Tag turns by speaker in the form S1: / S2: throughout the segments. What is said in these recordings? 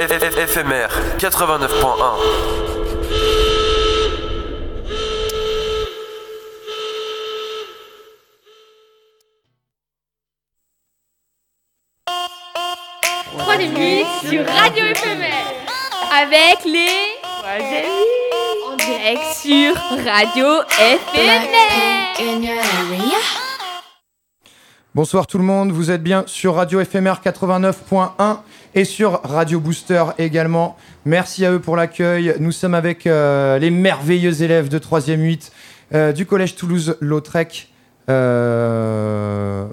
S1: éphémère 89.1.
S2: Troisième nuit sur Radio Éphémère avec les en direct sur Radio Éphémère.
S3: Bonsoir tout le monde, vous êtes bien sur Radio FMR 89.1 et sur Radio Booster également. Merci à eux pour l'accueil. Nous sommes avec euh, les merveilleux élèves de 3e 8 euh, du Collège Toulouse-Lautrec euh,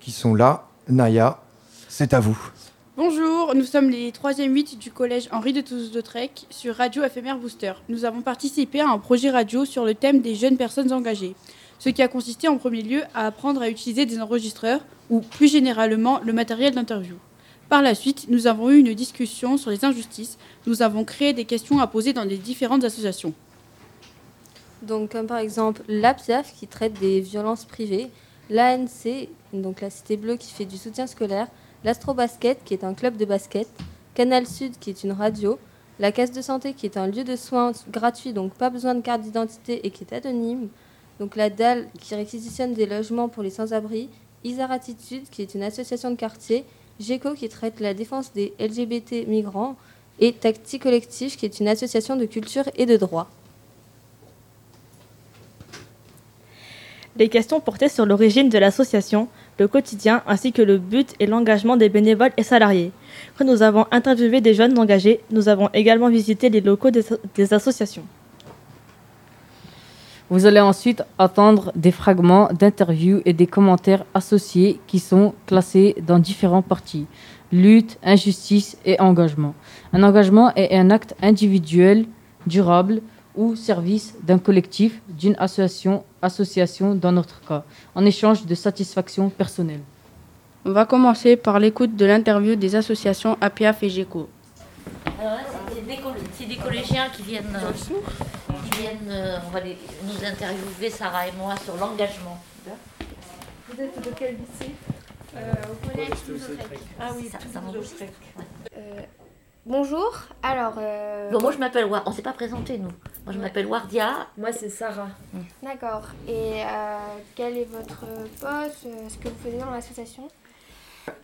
S3: qui sont là. Naya, c'est à vous.
S4: Bonjour, nous sommes les 3e 8 du collège Henri de Toulouse-Lautrec sur Radio FMR Booster. Nous avons participé à un projet radio sur le thème des jeunes personnes engagées, ce qui a consisté en premier lieu à apprendre à utiliser des enregistreurs ou plus généralement le matériel d'interview. Par la suite, nous avons eu une discussion sur les injustices. Nous avons créé des questions à poser dans les différentes associations.
S5: Donc, comme par exemple l'APIAF qui traite des violences privées, l'ANC, donc la Cité Bleue qui fait du soutien scolaire, l'Astrobasket qui est un club de basket, Canal Sud qui est une radio, la Caisse de Santé qui est un lieu de soins gratuit, donc pas besoin de carte d'identité et qui est anonyme, donc la DAL qui réquisitionne des logements pour les sans-abri, Isar Attitude qui est une association de quartier, GECO qui traite la défense des LGBT migrants et Tacti Collectif qui est une association de culture et de droit.
S6: Les questions portaient sur l'origine de l'association, le quotidien ainsi que le but et l'engagement des bénévoles et salariés. Quand nous avons interviewé des jeunes engagés, nous avons également visité les locaux des, des associations.
S7: Vous allez ensuite attendre des fragments d'interviews et des commentaires associés qui sont classés dans différents parties. Lutte, injustice et engagement. Un engagement est un acte individuel, durable ou service d'un collectif, d'une association, association dans notre cas, en échange de satisfaction personnelle.
S4: On va commencer par l'écoute de l'interview des associations APIAF et GECO.
S8: Alors là, c'est des, collégiens qui viennent, euh, viennent euh, on va les- nous interviewer, Sarah et moi, sur l'engagement.
S4: Vous êtes de quel lycée
S8: Au collège Ah oui, ça, ça. Ouais.
S9: Euh, bonjour, alors... euh,
S8: Bon, moi, je m'appelle War. On s'est pas présenté, nous. Moi, je m'appelle Wardia.
S10: Moi, c'est Sarah.
S9: D'accord. Et euh, quel est votre poste euh, Ce que vous faites dans l'association?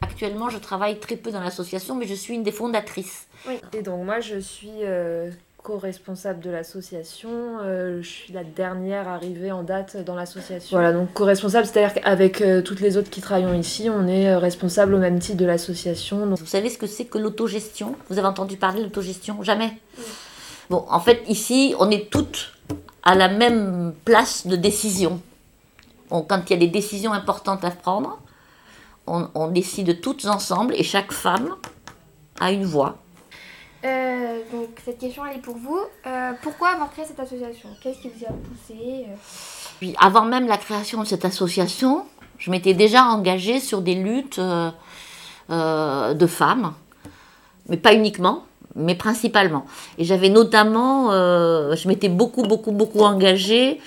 S8: Actuellement, je travaille très peu dans l'association, mais je suis une des fondatrices.
S10: Et donc, moi, je suis euh, co-responsable de l'association. Euh, je suis la dernière arrivée en date dans l'association. Voilà, donc co-responsable, c'est-à-dire qu'avec euh, toutes les autres qui travaillent ici, on est euh, responsable au même titre de l'association. Donc,
S8: Vous savez ce que c'est que l'autogestion? Vous avez entendu parler de l'autogestion? Jamais? Bon, en fait, ici, on est toutes à la même place de décision. On- quand il y a des décisions importantes à prendre, on, on décide toutes ensemble et chaque femme a une voix.
S9: Euh, Donc, cette question, elle est pour vous. Euh, pourquoi avoir créé cette association? Qu'est-ce qui vous a poussé euh?
S8: Avant même la création de cette association, je m'étais déjà engagée sur des luttes de femmes, mais pas uniquement, mais principalement. Et j'avais notamment, je m'étais beaucoup, beaucoup, beaucoup engagée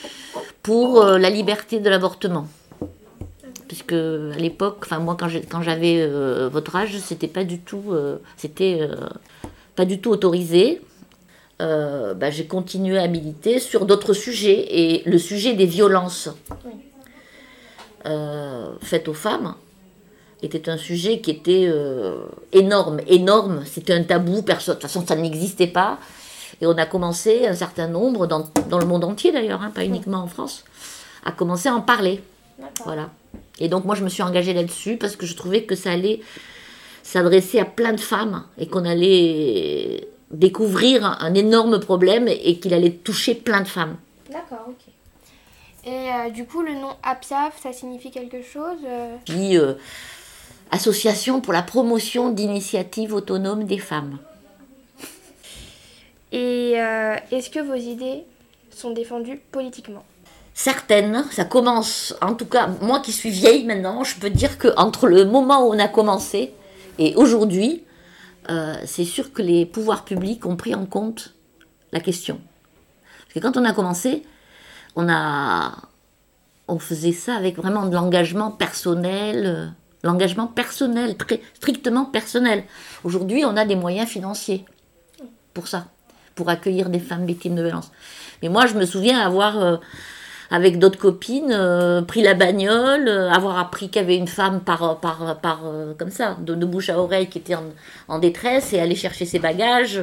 S8: pour la liberté de l'avortement. Puisque à l'époque, enfin moi quand j'avais votre âge, c'était pas du tout, c'était pas du tout autorisé. Euh, bah, j'ai continué à militer sur d'autres sujets et le sujet des violences euh, faites aux femmes était un sujet qui était euh, énorme, énorme. C'était un tabou, personne, de toute façon ça n'existait pas. Et on a commencé, un certain nombre, dans, dans le monde entier d'ailleurs, hein, pas uniquement en France, à commencer à en parler. Voilà. Et donc moi je me suis engagée là-dessus parce que je trouvais que ça allait s'adresser à plein de femmes et qu'on allait découvrir un, énorme problème et qu'il allait toucher plein de femmes.
S9: D'accord, ok. Et euh, du coup, le nom APIAF, ça signifie quelque chose euh?
S8: Puis euh, Association pour la promotion d'initiatives autonomes des femmes.
S9: Et euh, est-ce que vos idées sont défendues politiquement?
S8: Certaines, ça commence, en tout cas, moi qui suis vieille maintenant, je peux dire que entre le moment où on a commencé et aujourd'hui, euh, c'est sûr que les pouvoirs publics ont pris en compte la question. Parce que quand on a commencé, on a, on faisait ça avec vraiment de l'engagement personnel, euh, l'engagement personnel, strictement personnel. Aujourd'hui, on a des moyens financiers pour ça, pour accueillir des femmes victimes de violences. Mais moi, je me souviens avoir, euh, avec d'autres copines, euh, pris la bagnole, euh, avoir appris qu'il y avait une femme par, par, par comme ça, de, bouche à oreille, qui était en, détresse et aller chercher ses bagages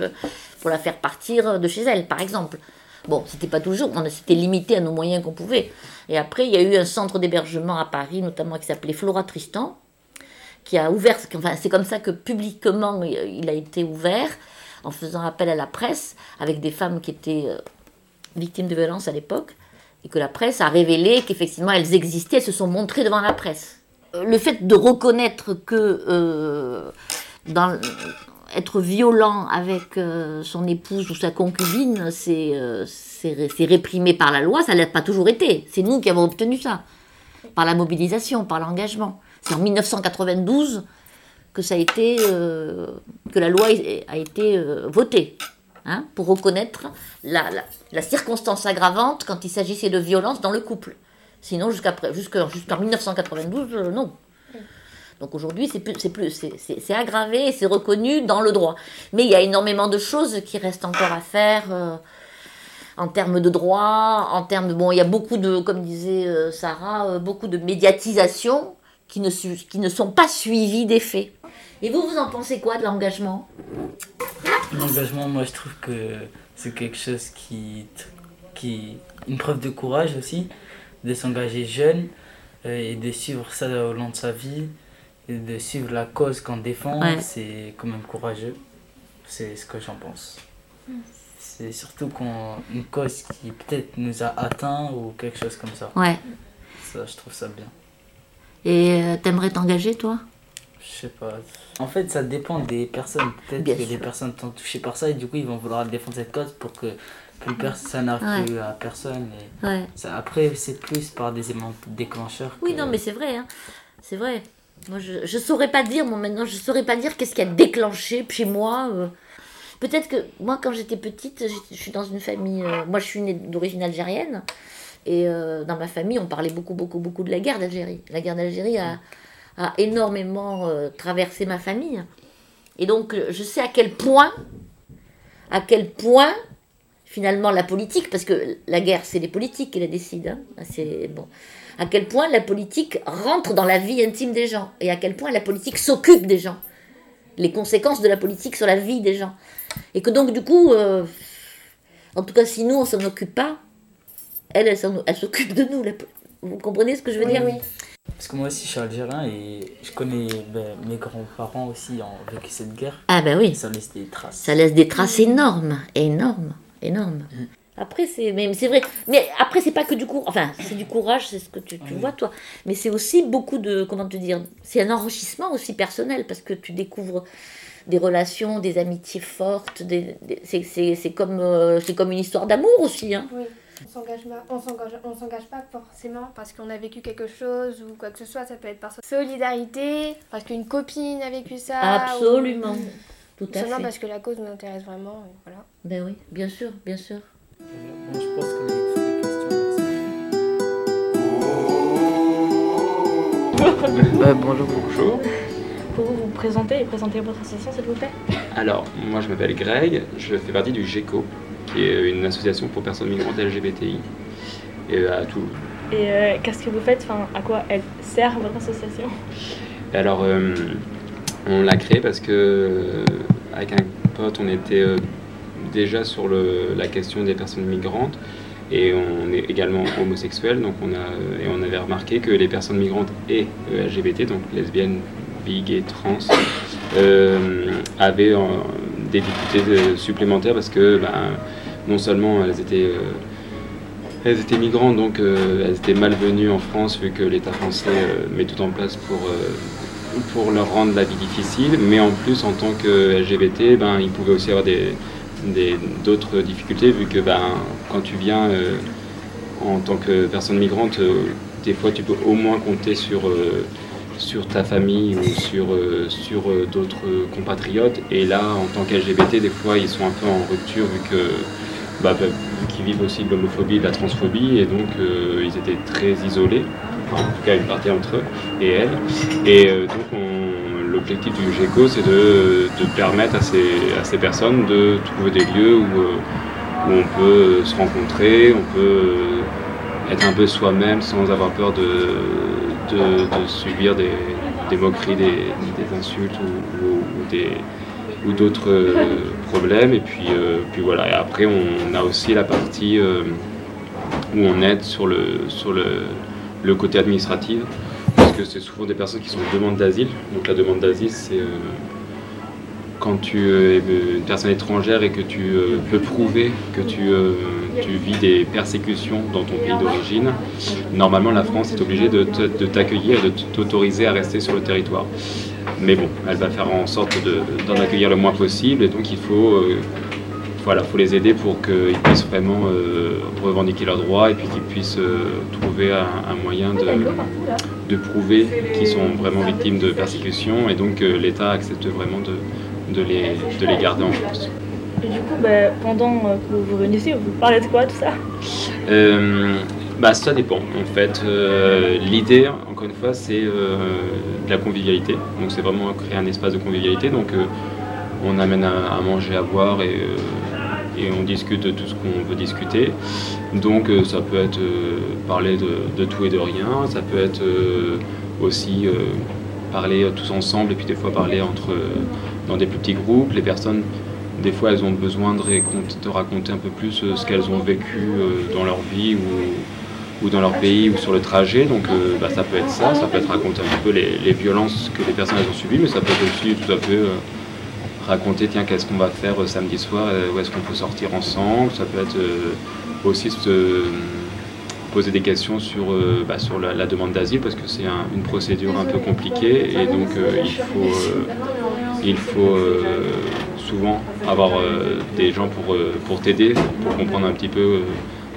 S8: pour la faire partir de chez elle, par exemple. Bon, c'était pas toujours, on s'était limité à nos moyens qu'on pouvait. Et après, il y a eu un centre d'hébergement à Paris, notamment qui s'appelait Flora Tristan, qui a ouvert, enfin, c'est comme ça que publiquement il a été ouvert, en faisant appel à la presse, avec des femmes qui étaient euh, victimes de violences à l'époque, et que la presse a révélé qu'effectivement elles existaient, elles se sont montrées devant la presse. Euh, le fait de reconnaître que euh, être violent avec euh, son épouse ou sa concubine, euh, c'est réprimé par la loi, ça l'a pas toujours été. C'est nous qui avons obtenu ça, par la mobilisation, par l'engagement. C'est en 1992 que ça a été, euh, que la loi a été votée, hein, pour reconnaître la, la, circonstance aggravante quand il s'agissait de violence dans le couple. Sinon, jusqu'en jusqu'à 1992, non. Donc aujourd'hui, c'est c'est aggravé et c'est reconnu dans le droit. Mais il y a énormément de choses qui restent encore à faire euh, en termes de droit, en termes de, bon, il y a beaucoup de, comme disait euh, Sarah, euh, beaucoup de médiatisation qui ne, qui ne sont pas suivies des faits. Et vous, vous en pensez quoi de l'engagement
S11: L'engagement, moi, je trouve que c'est quelque chose qui, qui, une preuve de courage aussi, de s'engager jeune et de suivre ça au long de sa vie de suivre la cause qu'on défend, c'est quand même courageux. C'est ce que j'en pense. C'est surtout quand une cause qui peut-être nous a atteint ou quelque chose comme ça.
S8: Ouais.
S11: Ça, je trouve ça bien.
S8: Et euh, t'aimerais t'engager, toi?
S11: Je sais pas. En fait, ça dépend des personnes. Peut-être que les personnes sont touchées par ça et du coup, ils vont vouloir défendre cette cause pour que plus ça n'arrive à personne. Et ça, après, c'est plus par des éléments déclencheurs.
S8: Oui, non, mais c'est vrai. Hein. C'est vrai. Moi, je ne saurais pas dire, moi, maintenant, je saurais pas dire qu'est-ce qui a déclenché chez moi. Euh. Peut-être que moi, quand j'étais petite, je suis dans une famille. Euh, moi, je suis née d'origine algérienne. Et euh, dans ma famille, on parlait beaucoup, beaucoup, beaucoup de la guerre d'Algérie. La guerre d'Algérie a, a, énormément traversé ma famille. Et donc, je sais à quel point, à quel point, finalement, la politique, parce que la guerre, c'est les politiques qui la décident. Hein. C'est bon à quel point la politique rentre dans la vie intime des gens et à quel point la politique s'occupe des gens. Les conséquences de la politique sur la vie des gens. Et que donc, du coup, euh, en tout cas, si nous, on s'en occupe pas, elle, elle, s'occupe de nous. Vous comprenez ce que je veux dire?
S11: oui. Parce que moi aussi, je suis algérien et je connais ben, mes grands-parents aussi ont vécu cette guerre.
S8: Ah ben oui.
S11: Ça laisse des traces.
S8: Ça laisse des traces énormes, énormes, énormes. Mm. Après, c'est mais c'est vrai. Mais après, c'est pas que du courage. Enfin, c'est du courage, c'est ce que tu, tu vois, toi. Mais c'est aussi beaucoup de. Comment te dire C'est un enrichissement aussi personnel parce que tu découvres des relations, des amitiés fortes. Des, c'est comme, euh, c'est comme une histoire d'amour aussi. Hein.
S12: Oui. On s'engage, pas forcément parce qu'on a vécu quelque chose ou quoi que ce soit. Ça peut être par solidarité, parce qu'une copine a vécu ça.
S8: Absolument. Tout à
S12: Seulement parce que la cause nous intéresse vraiment. voilà.
S8: Ben oui, bien sûr, bien sûr.
S11: Bon, je pense qu'on a toutes les
S13: questions. euh, bonjour.
S14: Bonjour. Pouvez-vous vous présenter et présenter votre association, s'il vous plaît?
S13: Alors, moi je m'appelle Greg, je fais partie du GECO, qui est une association pour personnes migrantes LGBTI et, euh, à Toulouse.
S14: Et euh, qu'est-ce que vous faites? Enfin, À quoi elle sert votre association?
S13: Alors, euh, on l'a créée parce que, avec un pote, on était déjà sur le, la question des personnes migrantes. Et on est également homosexuel, donc on, a, et on avait remarqué que les personnes migrantes et euh, LGBT, donc lesbiennes, bi, gays, trans, euh, avaient euh, des difficultés supplémentaires parce que ben, non seulement elles étaient, elles étaient migrantes, donc elles étaient malvenues en France vu que l'État français met tout en place pour pour leur rendre la vie difficile, mais en plus en tant que LGBT, ben, ils pouvaient aussi avoir d'autres difficultés, vu que ben, quand tu viens euh, en tant que personne migrante, euh, des fois tu peux au moins compter sur, euh, sur ta famille ou sur, sur d'autres compatriotes. Et là, en tant qu'LGBT, des fois ils sont un peu en rupture, vu que bah, bah, qu'ils vivent aussi de l'homophobie et de la transphobie, et donc ils étaient très isolés. enfin, en tout cas une partie entre eux et elles. Et donc l'objectif du GECO, c'est de, permettre à ces, personnes de trouver des lieux où, où on peut se rencontrer, on peut être un peu soi-même sans avoir peur de, subir des, moqueries, des, insultes ou, ou d'autres euh, problèmes. Et puis, euh, puis voilà. Et après, on a aussi la partie euh, où on aide sur le, sur le, le côté administratif, parce que c'est souvent des personnes qui sont en demande d'asile. Donc la demande d'asile, c'est quand tu es une personne étrangère et que tu peux prouver que tu tu vis des persécutions dans ton pays d'origine, normalement la France est obligée de t'accueillir et de t'autoriser à rester sur le territoire. Mais bon, elle va faire en sorte d'en accueillir le moins possible. Et donc il faut, euh, voilà, faut les aider pour qu'ils puissent vraiment euh, revendiquer leurs droits et puis qu'ils puissent euh, trouver un, moyen de, de prouver qu'ils sont vraiment victimes de persécutions. Et donc l'État accepte vraiment de, de, les, de les garder en France.
S6: Et du coup, bah, pendant que vous vous réunissez, vous parlez de quoi tout ça?
S13: Bah, Ça dépend en fait. Euh, l'idée, encore une fois, c'est de la convivialité. Donc c'est vraiment créer un espace de convivialité. Donc on amène à, manger, à boire et, et, on discute de tout ce qu'on veut discuter. Donc ça peut être parler de, tout et de rien. Ça peut être aussi parler tous ensemble et puis des fois parler entre, dans des plus petits groupes. Les personnes des fois, elles ont besoin de, raconter un peu plus euh, ce qu'elles ont vécu euh, dans leur vie dans leur pays ou sur le trajet. Donc euh, bah, ça peut être ça, ça peut être raconter un peu les, violences que les personnes ont subies, mais ça peut être aussi tout à fait raconter, tiens, qu'est-ce qu'on va faire samedi soir, où est-ce qu'on peut sortir ensemble. Ça peut être aussi se poser des questions sur, bah, sur la, demande d'asile, parce que c'est une procédure un peu compliquée, et donc il faut... il faut souvent avoir euh, des gens pour, euh, pour t'aider, pour comprendre un petit peu euh,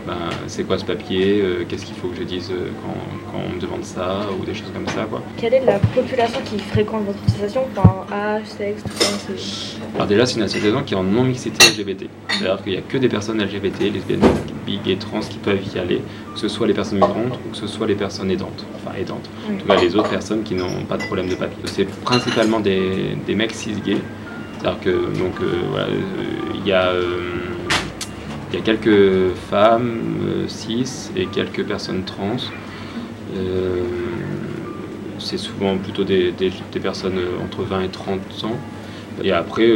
S13: ben, c'est quoi ce papier, qu'est-ce qu'il faut que je dise quand, on me demande ça, ou des choses comme ça. Quoi.
S6: Quelle est la population qui fréquente votre association Enfin, âge, sexe, tout ça
S13: Alors déjà, c'est une association qui est en non-mixité LGBT. C'est-à-dire qu'il n'y a que des personnes LGBT, lesbiennes, bi, et trans qui peuvent y aller, que ce soit les personnes migrantes ou que ce soit les personnes aidantes. Enfin, aidantes. En tout cas, les autres personnes qui n'ont pas de problème de papier. C'est principalement des, des mecs cis-gays c'est-à-dire que donc euh, voilà, euh, il y a euh, il y a quelques femmes cis et quelques personnes trans. c'est souvent plutôt des, des, personnes entre 20 et 30 ans. Et après,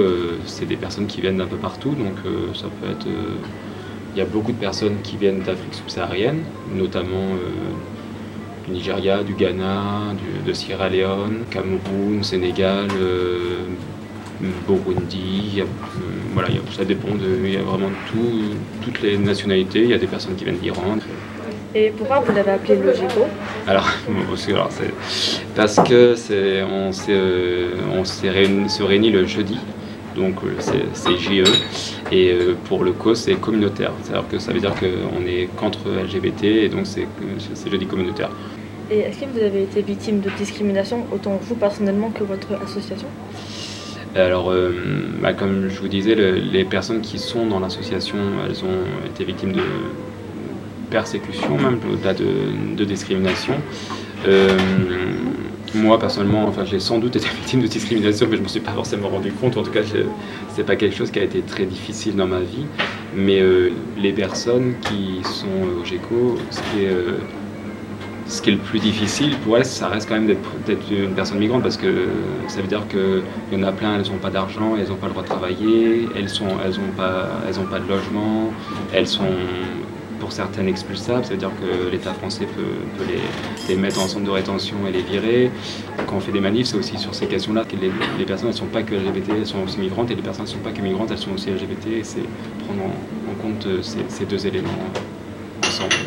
S13: c'est des personnes qui viennent d'un peu partout. Donc ça peut être. Il y a beaucoup de personnes qui viennent d'Afrique subsaharienne, notamment du Nigeria, du Ghana, de Sierra Leone, Cameroun, Sénégal, Burundi, voilà, ça dépend de, il y a vraiment tout, toutes les nationalités, il y a des personnes qui viennent d'Iran.
S6: Et pourquoi vous l'avez appelé le
S13: Alors, parce que c'est, on, s'est, euh, on s'est réuni, se réunit le jeudi, donc euh, c'est, JE, et euh, pour le co c'est communautaire, c'est-à-dire que ça veut dire qu'on est contre LGBT et donc c'est, c'est jeudi communautaire.
S6: Et est-ce que vous avez été victime de discrimination, autant vous personnellement que votre association?
S13: Alors, euh, bah, comme je vous disais, les personnes qui sont dans l'association, elles ont été victimes de persécution, même au-delà de, discrimination. Euh, moi, personnellement, enfin, j'ai sans doute été victime de discrimination, mais je ne me suis pas forcément rendu compte. En tout cas, ce n'est pas quelque chose qui a été très difficile dans ma vie. Mais euh, les personnes qui sont au GECO, ce qui est ce qui est le plus difficile pour elles, ça reste quand même d'être une personne migrante parce que ça veut dire qu'il y en a plein, elles n'ont pas d'argent, elles n'ont pas le droit de travailler, elles n'ont pas, de logement, elles sont pour certaines expulsables, ça veut dire que l'État français peut, les, mettre en centre de rétention et les virer. Quand on fait des manifs, c'est aussi sur ces questions-là que les, personnes ne sont pas que LGBT, elles sont aussi migrantes, et les personnes ne sont pas que migrantes, elles sont aussi LGBT, et c'est prendre en, compte ces, ces deux éléments ensemble.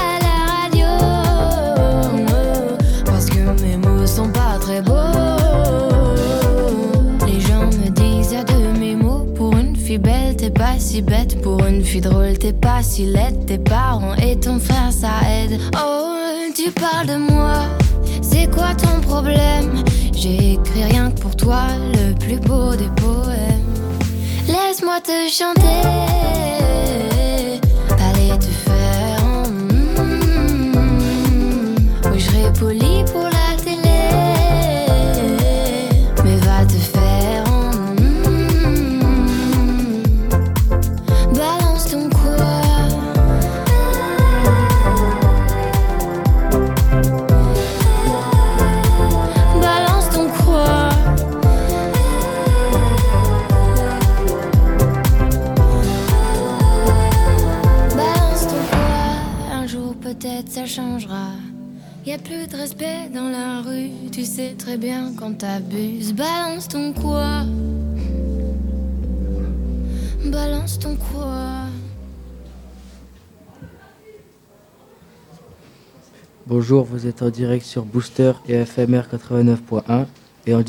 S15: belle, t'es pas si bête. Pour une fille drôle, t'es pas si laide. Tes parents et ton frère, ça aide. Oh, tu parles de moi. C'est quoi ton problème? J'ai écrit rien que pour toi, le plus beau des poèmes. Laisse-moi te chanter. Allez te faire. mm, Oui, je serai poli pour la changera. Y a plus de respect dans la rue. Tu sais très bien quand t'abuses. Balance ton quoi? Balance ton quoi?
S16: Bonjour, vous êtes en direct sur Booster et FMR 89.1 et en,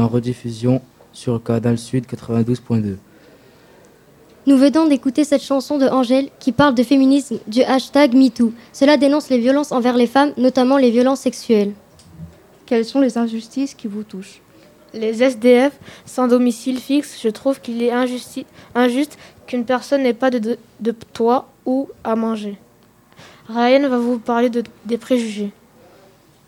S16: en rediffusion sur canal Sud 92.2.
S17: Nous venons d'écouter cette chanson de Angèle qui parle de féminisme du hashtag MeToo. Cela dénonce les violences envers les femmes, notamment les violences sexuelles.
S18: Quelles sont les injustices qui vous touchent? Les SDF sans domicile fixe, je trouve qu'il est injusti- injuste qu'une personne n'ait pas de, de, de toit ou à manger. Ryan va vous parler de- des préjugés.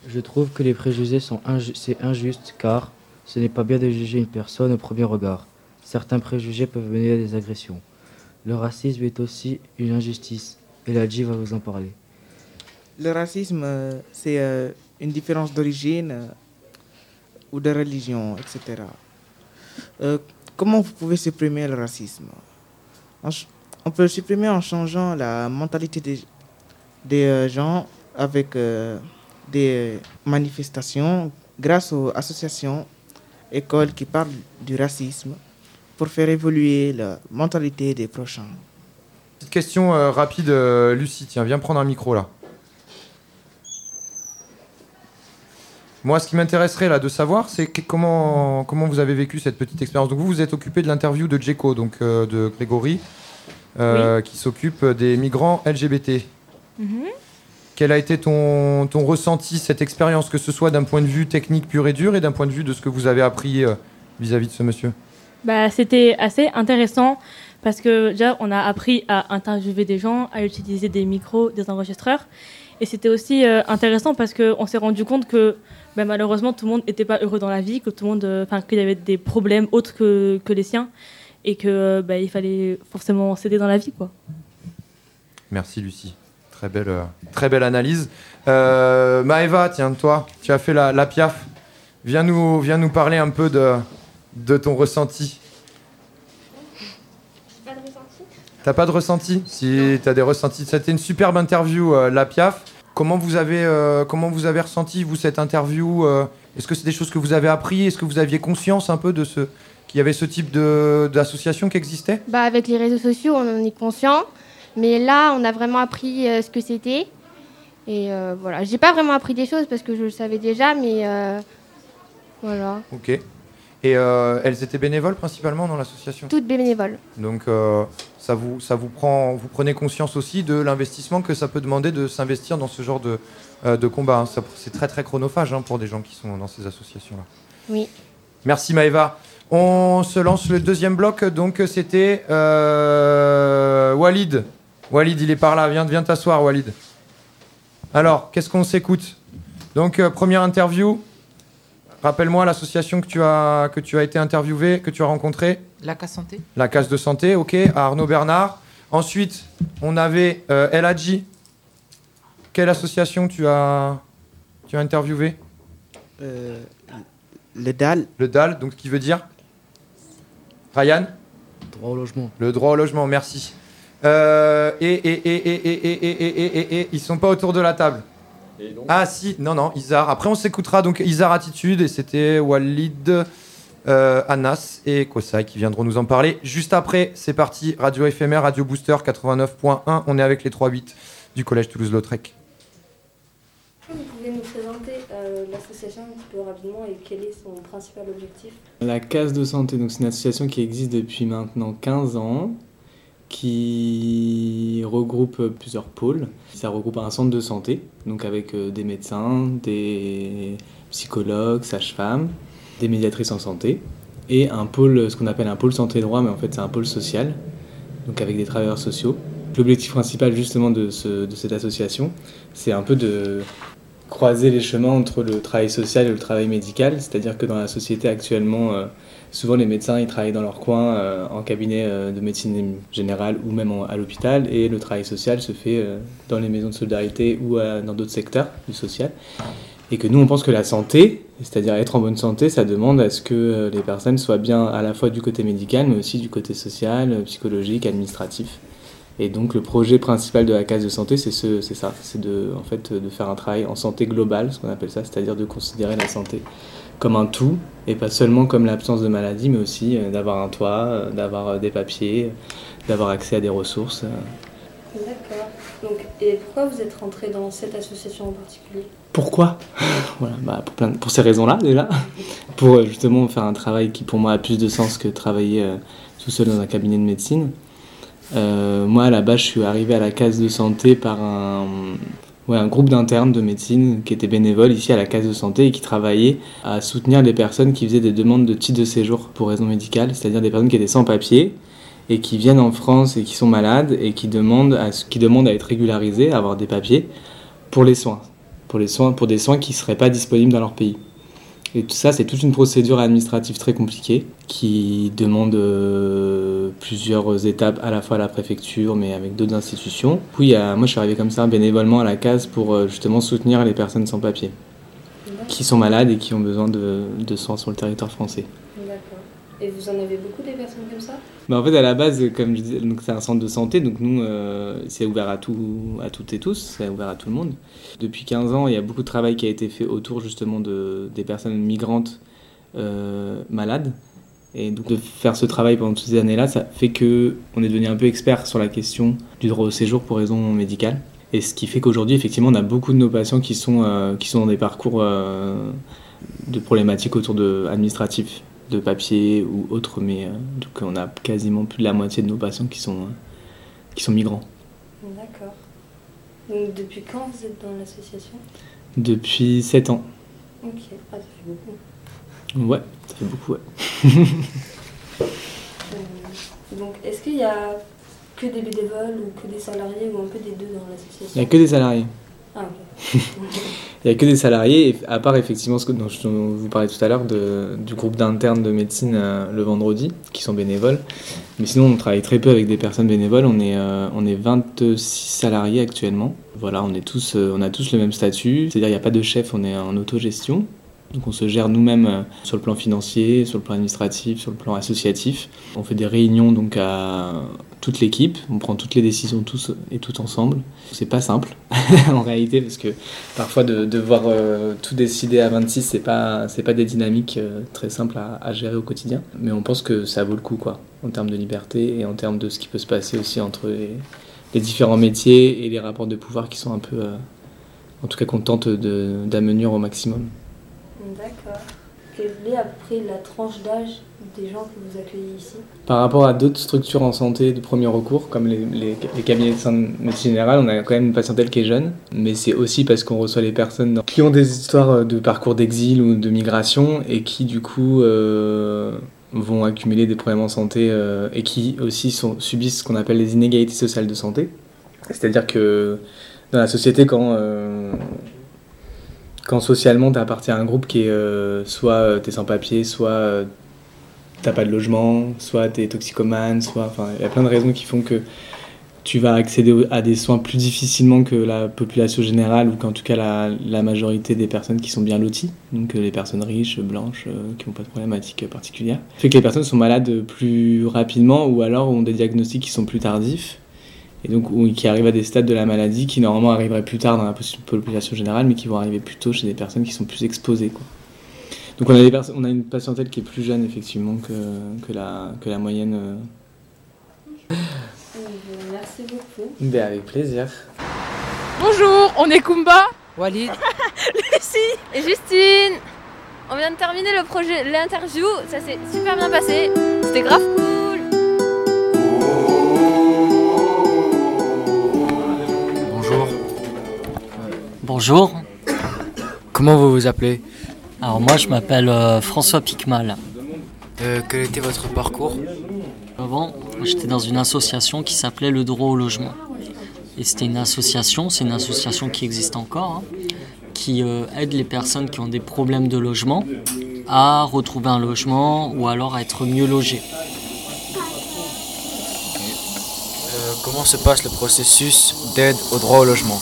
S16: Je trouve que les préjugés sont inju- c'est injuste car ce n'est pas bien de juger une personne au premier regard. Certains préjugés peuvent mener à des agressions. Le racisme est aussi une injustice et la G va vous en parler.
S19: Le racisme, euh, c'est euh, une différence d'origine euh, ou de religion, etc. Comment vous pouvez supprimer le racisme? On peut le supprimer en changeant la mentalité des, gens avec des manifestations grâce aux associations, écoles qui parlent du racisme pour faire évoluer la mentalité des prochains.
S3: Petite question euh, rapide, euh, Lucie, tiens, viens prendre un micro là. Moi, ce qui m'intéresserait là de savoir, c'est comment, comment vous avez vécu cette petite expérience. Donc, vous vous êtes occupé de l'interview de Djeko, donc euh, de Grégory, euh, qui s'occupe des migrants LGBT. Quel a été ton, ton ressenti, cette expérience, que ce soit d'un point de vue technique pur et dur et d'un point de vue de ce que vous avez appris euh, vis-à-vis de ce monsieur?
S6: Bah, c'était assez intéressant parce que déjà, on a appris à interviewer des gens, à utiliser des micros, des enregistreurs. Et c'était aussi euh, intéressant parce qu'on s'est rendu compte que bah, malheureusement, tout le monde n'était pas heureux dans la vie, que tout le monde, euh, qu'il y avait des problèmes autres que, que les siens et que euh, bah, fallait forcément s'aider dans la vie, quoi.
S3: Merci Lucie. Très belle, euh, très belle analyse. Euh, Maëva, tiens, toi, tu as fait la, la piaf. Viens nous, viens nous parler un peu de, de ton ressenti. T'as pas de ressenti Si t'as des ressentis. C'était une superbe interview, euh, la piaf. Comment vous avez, euh, comment vous avez ressenti, vous, cette interview euh, Est-ce que c'est des choses que vous avez appris? Est-ce que vous aviez conscience un peu de ce qu'il y avait ce type de- d'association qui existait?
S18: Bah, avec les réseaux sociaux, on en est conscient. Mais là, on a vraiment appris euh, ce que c'était. Et euh, voilà, j'ai pas vraiment appris des choses parce que je le savais déjà, mais euh, voilà.
S3: Ok. Et euh, elles étaient bénévoles principalement dans l'association?
S18: Toutes bénévoles.
S3: Donc euh, ça vous ça vous prend vous prenez conscience aussi de l'investissement que ça peut demander de s'investir dans ce genre de, euh, de combat. hein. C'est très très chronophage hein, pour des gens qui sont dans ces associations là.
S18: Oui.
S3: Merci Maëva. On se lance le deuxième bloc. Donc c'était euh, Walid. Walid, il est par là. Viens, viens t'asseoir, Walid. Alors, qu'est-ce qu'on s'écoute? Donc euh, première interview. Rappelle-moi l'association que tu as que tu as été interviewé, que tu as rencontré.
S20: La Casse Santé
S3: La case de santé, ok, à Arnaud Bernard. Ensuite, on avait euh. Quelle association tu as, tu as interviewé
S19: Euh, le DAL.
S3: Le DAL, donc ce qui veut dire Ryan
S16: Droit au logement.
S3: Le droit au logement, merci. Euh, et, et, et, et, et, et, et, et, et, et, ils sont pas autour de la table. Ah si, non, non, Isar. Après, on s'écoutera donc Isar Attitude et c'était Walid, euh, Anas et Kosai qui viendront nous en parler. Juste après, c'est parti. Radio éphémère, Radio Booster 89.1. On est avec les 3-8 du Collège Toulouse-Lautrec.
S5: Vous pouvez nous présenter euh, l'association un petit peu rapidement et quel est son principal objectif?
S20: La Case de Santé, donc c'est une association qui existe depuis maintenant 15 ans, qui regroupe plusieurs pôles. Ça regroupe un centre de santé, donc avec euh, des médecins, des psychologues, sages-femmes, des médiatrices en santé, et un pôle, ce qu'on appelle un pôle santé droit, mais en fait c'est un pôle social, donc avec des travailleurs sociaux. L'objectif principal justement de, de cette association, c'est un peu de croiser les chemins entre le travail social et le travail médical, c'est-à-dire que dans la société actuellement, euh, souvent les médecins ils travaillent dans leur coin euh, en cabinet euh, de médecine générale ou même à l'hôpital, et le travail social se fait euh, dans les maisons de solidarité ou dans d'autres secteurs du social. Et que nous on pense que la santé, c'est-à-dire être en bonne santé, ça demande à ce que les personnes soient bien à la fois du côté médical, mais aussi du côté social, psychologique, administratif. Et donc le projet principal de la case de santé, c'est ce, c'est ça, c'est de, en fait, de faire un travail en santé globale, ce qu'on appelle ça, c'est-à-dire de considérer la santé comme un tout, et pas seulement comme l'absence de maladie, mais aussi euh, d'avoir un toit, euh, d'avoir euh, des papiers, d'avoir accès à des ressources.
S5: D'accord. Donc, et pourquoi vous êtes rentré dans cette association en particulier?
S20: Pourquoi? Voilà, bah, pour, plein de- pour ces raisons-là déjà. pour justement faire un travail qui pour moi a plus de sens que travailler euh, tout seul dans un cabinet de médecine. Euh, moi à la base je suis arrivé à la case de santé par un, ouais, un groupe d'internes de médecine qui étaient bénévoles ici à la case de santé et qui travaillaient à soutenir les personnes qui faisaient des demandes de titre de séjour pour raison médicale, c'est-à-dire des personnes qui étaient sans papier et qui viennent en France et qui sont malades et qui demandent à, qui demandent à être régularisées, à avoir des papiers pour les soins, pour, les soins, pour des soins qui ne seraient pas disponibles dans leur pays. Et tout ça, c'est toute une procédure administrative très compliquée qui demande euh, plusieurs étapes à la fois à la préfecture, mais avec d'autres institutions. Oui, moi je suis arrivé comme ça bénévolement à la case pour euh, justement soutenir les personnes sans papier qui sont malades et qui ont besoin de, de soins sur le territoire français.
S5: Et vous en avez beaucoup des personnes comme ça
S20: Bah, en fait, à la base, comme je disais, c'est un centre de santé, donc nous, euh, c'est ouvert à, tout, à toutes et tous, c'est ouvert à tout le monde. Depuis 15 ans, il y a beaucoup de travail qui a été fait autour justement de, des personnes migrantes euh, malades. Et donc de faire ce travail pendant toutes ces années-là, ça fait que on est devenu un peu expert sur la question du droit au séjour pour raison médicale. Et ce qui fait qu'aujourd'hui, effectivement, on a beaucoup de nos patients qui sont, euh, qui sont dans des parcours de problématiques autour de administratifs, de papier ou autres, mais euh, donc on a quasiment plus de la moitié de nos patients qui sont, euh, qui sont migrants.
S5: D'accord. Donc, depuis quand vous êtes dans l'association?
S20: Depuis 7 ans.
S5: Ok. Ah, ça fait beaucoup.
S20: Ouais, ça fait beaucoup, ouais.
S5: Euh, donc, est-ce qu'il y a que des bénévoles ou que des salariés ou un peu des deux dans l'association?
S20: Il n'y a que des salariés.
S5: Ah.
S20: Il n'y a que des salariés, à part effectivement ce dont je vous parlais tout à l'heure du groupe d'internes de médecine euh, le vendredi, qui sont bénévoles. Mais sinon, on travaille très peu avec des personnes bénévoles. On est, euh, on est 26 salariés actuellement. Voilà, on, est tous, euh, on a tous le même statut, c'est-à-dire il n'y a pas de chef, on est en autogestion. Donc on se gère nous-mêmes sur le plan financier, sur le plan administratif, sur le plan associatif. On fait des réunions donc à toute l'équipe, on prend toutes les décisions tous et tout ensemble. C'est pas simple en réalité parce que parfois de devoir euh, tout décider à 26, c'est pas c'est pas des dynamiques euh, très simples à, à gérer au quotidien. Mais on pense que ça vaut le coup quoi, en termes de liberté et en termes de ce qui peut se passer aussi entre les, différents métiers et les rapports de pouvoir qui sont un peu, euh, en tout cas qu'on tente au maximum.
S5: D'accord. Quelle est à peu près la tranche d'âge gens que vous accueillez ici
S20: Par rapport à d'autres structures en santé de premier recours, comme les, cabinets de médecine générale, on a quand même une patientèle qui est jeune. Mais c'est aussi parce qu'on reçoit les personnes qui ont des histoires de parcours d'exil ou de migration et qui, du coup, euh, vont accumuler des problèmes en santé euh, et qui aussi subissent ce qu'on appelle les inégalités sociales de santé. C'est-à-dire que dans la société, quand, euh, quand socialement tu appartiens à un groupe qui est euh, soit tu es sans papier, soit euh, t'as pas de logement, soit t'es toxicomane, soit. Enfin, il y a plein de raisons qui font que tu vas accéder à des soins plus difficilement que la population générale ou qu'en tout cas la, majorité des personnes qui sont bien loties, donc euh, les personnes riches, blanches, euh, qui n'ont pas de problématiques euh, particulières. fait que les personnes sont malades plus rapidement ou alors ont des diagnostics qui sont plus tardifs et donc qui arrivent à des stades de la maladie qui normalement arriveraient plus tard dans la population générale mais qui vont arriver plus tôt chez des personnes qui sont plus exposées. Donc on a, des perso- on a une patientèle qui est plus jeune effectivement que, que, la, que la moyenne. euh.
S5: Merci beaucoup.
S20: Ben, avec plaisir.
S2: Bonjour, on est Kumba.
S11: Walid.
S2: Lucie.
S5: Et Justine On vient de terminer le projet, l'interview, ça s'est super bien passé. C'était grave cool.
S11: Bonjour. Bonjour. Comment vous vous appelez?
S21: Alors moi je m'appelle euh, François Picmal.
S11: Euh, Quel était votre parcours?
S21: Avant j'étais dans une association qui s'appelait le droit au logement. Et c'était une association, c'est une association qui existe encore, hein, qui euh, aide les personnes qui ont des problèmes de logement à retrouver un logement ou alors à être mieux logées.
S11: Comment se passe le processus d'aide au droit au logement?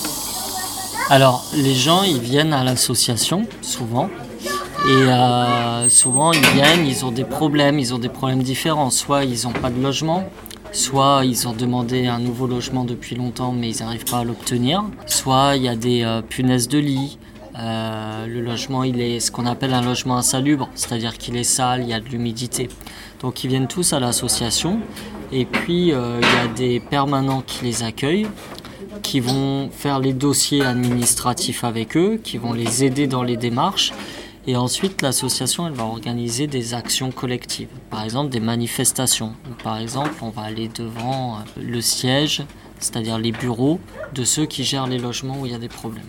S21: Alors, les gens, ils viennent à l'association, souvent. Et euh, souvent, ils viennent, ils ont des problèmes, ils ont des problèmes différents. Soit ils n'ont pas de logement, soit ils ont demandé un nouveau logement depuis longtemps, mais ils n'arrivent pas à l'obtenir. Soit il y a des euh, punaises de lit. Euh, le logement, il est ce qu'on appelle un logement insalubre, c'est-à-dire qu'il est sale, il y a de l'humidité. Donc ils viennent tous à l'association. Et puis, il y a des permanents qui les accueillent qui vont faire les dossiers administratifs avec eux, qui vont les aider dans les démarches. Et ensuite, l'association, elle va organiser des actions collectives. Par exemple, des manifestations. Par exemple, on va aller devant euh, le siège, c'est-à-dire les bureaux de ceux qui gèrent les logements où il y a des problèmes.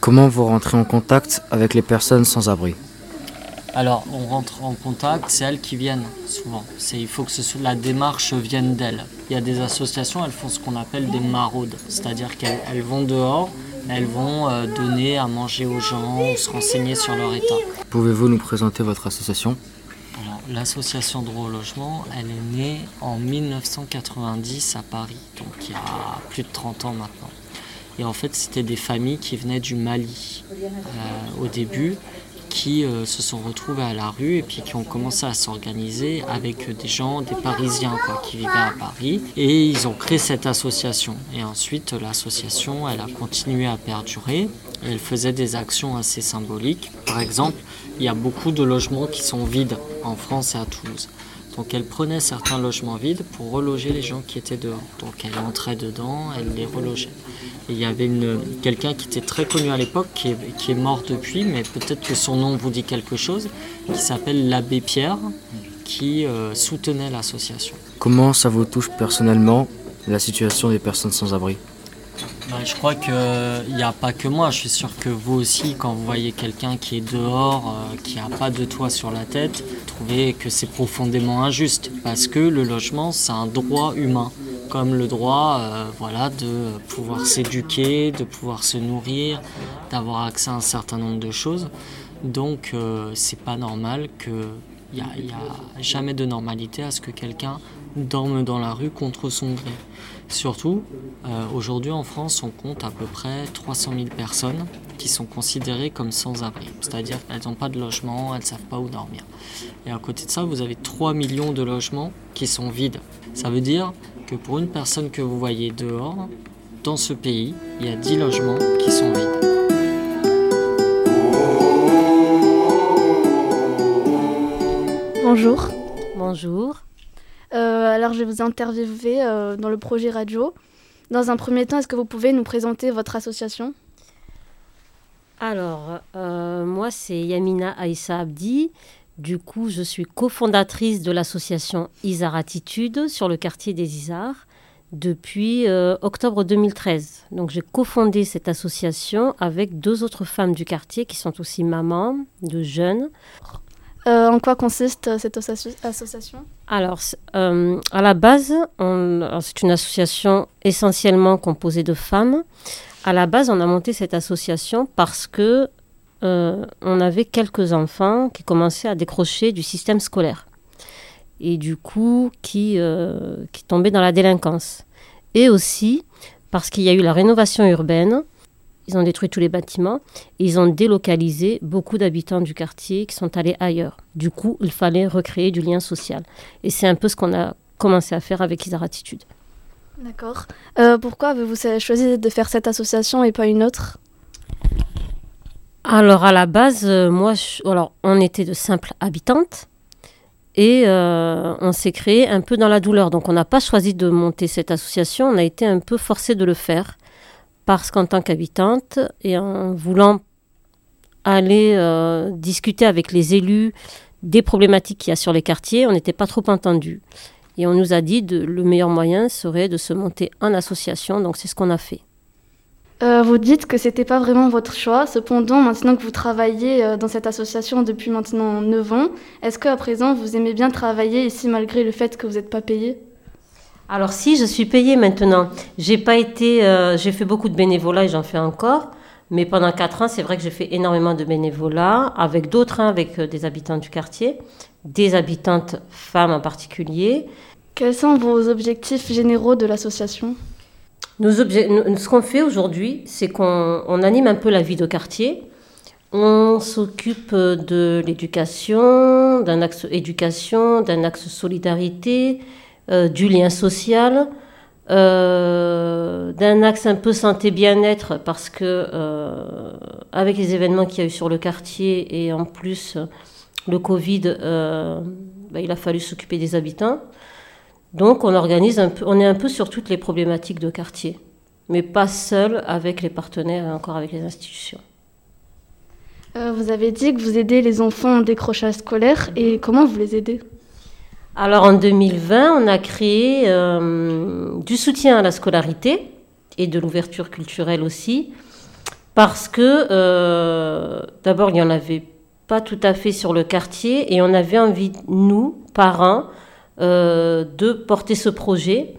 S16: Comment vous rentrez en contact avec les personnes sans abri
S21: Alors, on rentre en contact, c'est elles qui viennent souvent. C'est, il faut que ce la démarche vienne d'elles. Il y a des associations, elles font ce qu'on appelle des maraudes, c'est-à-dire qu'elles elles vont dehors, elles vont euh, donner à manger aux gens, ou se renseigner sur leur état.
S16: Pouvez-vous nous présenter votre association?
S21: L'association Droit au logement, elle est née en 1990 à Paris, donc il y a plus de 30 ans maintenant. Et en fait, c'était des familles qui venaient du Mali euh, au début, qui euh, se sont retrouvées à la rue et puis qui ont commencé à s'organiser avec des gens, des Parisiens qui vivaient à Paris. Et ils ont créé cette association. Et ensuite, l'association, elle a continué à perdurer. Elle faisait des actions assez symboliques. Par exemple, il y a beaucoup de logements qui sont vides en France et à Toulouse. Donc elle prenait certains logements vides pour reloger les gens qui étaient dehors. Donc elle entrait dedans, elle les relogeait. Et il y avait quelqu'un qui était très connu à l'époque, qui est, qui est mort depuis, mais peut-être que son nom vous dit quelque chose, qui s'appelle l'abbé Pierre, qui euh, soutenait l'association.
S16: Comment ça vous touche personnellement la situation des personnes sans abri?
S21: Bah, je crois qu'il n'y a pas que moi, je suis sûr que vous aussi, quand vous voyez quelqu'un qui est dehors, euh, qui n'a pas de toit sur la tête, trouvez que c'est profondément injuste, parce que le logement, c'est un droit humain, comme le droit euh, voilà, de pouvoir s'éduquer, de pouvoir se nourrir, d'avoir accès à un certain nombre de choses. Donc euh, c'est pas normal que il n'y a, jamais de normalité à ce que quelqu'un dorme dans la rue contre son gré. Surtout, euh, aujourd'hui en France, on compte à peu près 300 000 personnes qui sont considérées comme sans-abri. C'est-à-dire qu'elles n'ont pas de logement, elles ne savent pas où dormir. Et à côté de ça, vous avez 3 millions de logements qui sont vides. Ça veut dire que pour une personne que vous voyez dehors, dans ce pays, il y a 10 logements qui sont vides.
S18: Bonjour.
S22: Bonjour.
S18: Euh, alors, je vais vous interviewer euh, dans le projet radio. Dans un premier temps, est-ce que vous pouvez nous présenter votre association?
S22: Alors, euh, moi, c'est Yamina Aïssa Abdi. Du coup, je suis cofondatrice de l'association Isar Attitude sur le quartier des Isards depuis euh, octobre 2013. Donc, j'ai cofondé cette association avec deux autres femmes du quartier qui sont aussi mamans de jeunes.
S18: Euh, En quoi consiste euh, cette associ- association?
S22: Alors, euh, à la base, c'est une association essentiellement composée de femmes. À la base, on a monté cette association parce que euh, on avait quelques enfants qui commençaient à décrocher du système scolaire et du coup qui, euh, qui tombaient dans la délinquance. et aussi parce qu'il y a eu la rénovation urbaine. Ils ont détruit tous les bâtiments et ils ont délocalisé beaucoup d'habitants du quartier qui sont allés ailleurs. Du coup, il fallait recréer du lien social. Et c'est un peu ce qu'on a commencé à faire avec Isar Attitude.
S18: D'accord. Euh, pourquoi avez-vous choisi de faire cette association et pas une autre?
S22: Alors à la base, euh, moi, je- alors, on était de simples habitantes et euh, on s'est créé un peu dans la douleur. Donc on n'a pas choisi de monter cette association, on a été un peu forcé de le faire parce qu'en tant qu'habitante et en voulant aller euh, discuter avec les élus des problématiques qu'il y a sur les quartiers, on n'était pas trop entendu. Et on nous a dit que le meilleur moyen serait de se monter en association, donc c'est ce qu'on a fait.
S18: Euh, Vous dites que c'était pas vraiment votre choix. Cependant, maintenant que vous travaillez euh, dans cette association depuis maintenant 9 ans, est-ce qu'à présent vous aimez bien travailler ici malgré le fait que vous n'êtes pas payé?
S22: Alors si, je suis payée maintenant. J'ai pas été, euh, j'ai fait beaucoup de bénévolat et j'en fais encore. Mais pendant quatre ans, c'est vrai que j'ai fait énormément de bénévolat avec d'autres, hein, avec des habitants du quartier, des habitantes femmes en particulier.
S18: Quels sont vos objectifs généraux de l'association?
S22: Ce qu'on fait aujourd'hui, c'est qu'on on anime un peu la vie de quartier. On s'occupe euh, de l'éducation, d'un axe éducation, d'un axe solidarité, euh, du lien social, euh, d'un axe un peu santé bien-être parce que avec les événements qu'il y a eu sur le quartier et en plus le Covid, bah, il a fallu s'occuper des habitants. Donc on organise un peu, on est un peu sur toutes les problématiques de quartier, mais pas seul avec les partenaires et encore avec les institutions.
S18: Euh, Vous avez dit que vous aidez les enfants en décrochage scolaire et comment vous les aidez?
S22: Alors en 2020, on a créé euh, du soutien à la scolarité et de l'ouverture culturelle aussi, parce que euh, d'abord il n'y en avait pas tout à fait sur le quartier et on avait envie, nous, parents, de porter ce projet.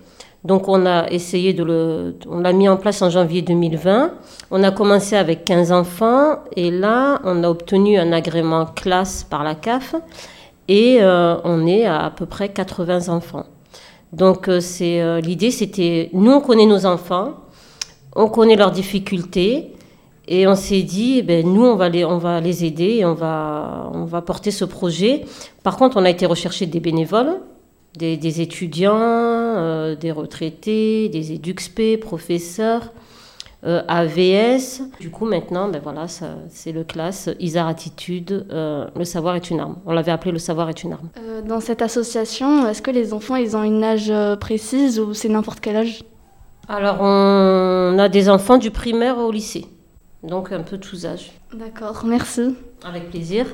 S22: Donc on a essayé de le... On l'a mis en place en janvier 2020. On a commencé avec 15 enfants et là, on a obtenu un agrément classe par la CAF et euh, on est à à peu près 80 enfants. Donc euh, c'est euh, l'idée, c'était... Nous, on connaît nos enfants, on connaît leurs difficultés et on s'est dit, eh ben, nous, on va, les, on va les aider et on va, on va porter ce projet. Par contre, on a été rechercher des bénévoles, des, des étudiants, euh, des retraités, des EduxP, professeurs, euh, AVS. Du coup, maintenant, ben voilà, ça- c'est le classe Isar Attitude, euh, le savoir est une arme. On l'avait appelé le savoir est une arme.
S18: Dans cette association, est-ce que les enfants ils ont une âge précise ou c'est n'importe quel âge?
S22: Alors, on a des enfants du primaire au lycée, donc un peu tous âges.
S18: D'accord, merci.
S22: Avec plaisir.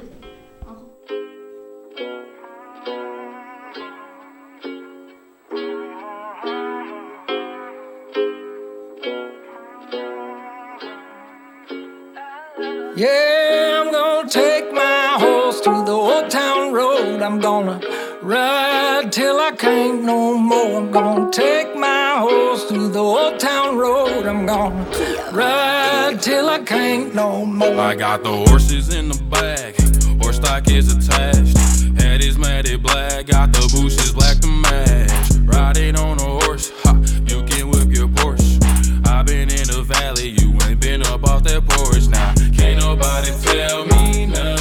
S23: Yeah, I'm gonna take my horse to the old town road. I'm gonna ride till I can't no more. I'm gonna take my horse to the old town road. I'm gonna ride till I can't no more.
S24: I got the horses in the back, horse stock is attached. Head is matted black, got the bushes black to match. Riding on a horse, ha, you can whip your Porsche. i been in the valley, you ain't been up off that porch now. Nobody tell me nothing.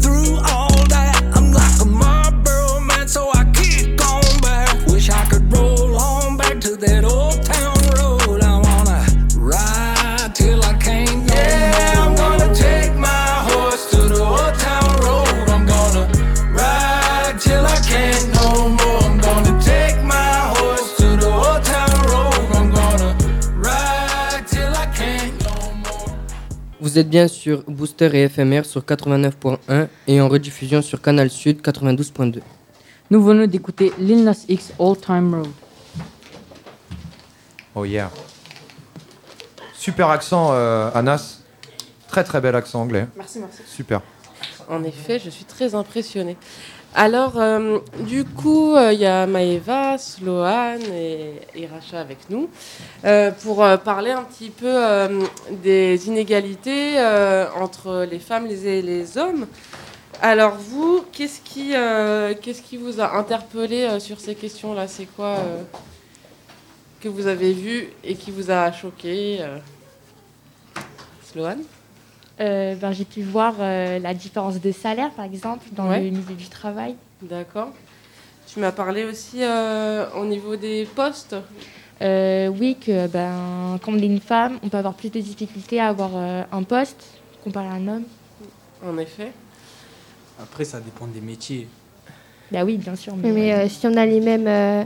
S25: Vous êtes bien sur Booster et FMR sur 89.1 et en rediffusion sur Canal Sud 92.2.
S26: Nous venons d'écouter Lil Nas X All Time Road.
S3: Oh yeah. Super accent, euh, Anas. Très très bel accent anglais.
S27: Merci, merci.
S3: Super.
S27: En effet, je suis très impressionnée. Alors, euh, du coup, euh, il y a Maëva, Sloane et, Racha avec nous euh, pour parler un petit peu des inégalités entre les femmes et les hommes. Alors, vous, qu'est-ce qui, qu'est-ce qui vous a interpellé sur ces questions-là? C'est quoi que vous avez vu et qui vous a choqué Sloane?
S28: Euh, ben, j'ai pu voir euh, la différence de salaire, par exemple, dans
S27: Ouais.
S28: le milieu du travail.
S27: D'accord. Tu m'as parlé aussi euh, au niveau des postes.
S28: Euh, oui, que ben, quand on est une femme, on peut avoir plus de difficultés à avoir euh, un poste comparé à un homme.
S27: En effet.
S11: Après, ça dépend des métiers.
S28: Bah oui, bien sûr.
S9: Mais euh, si on a les mêmes, euh,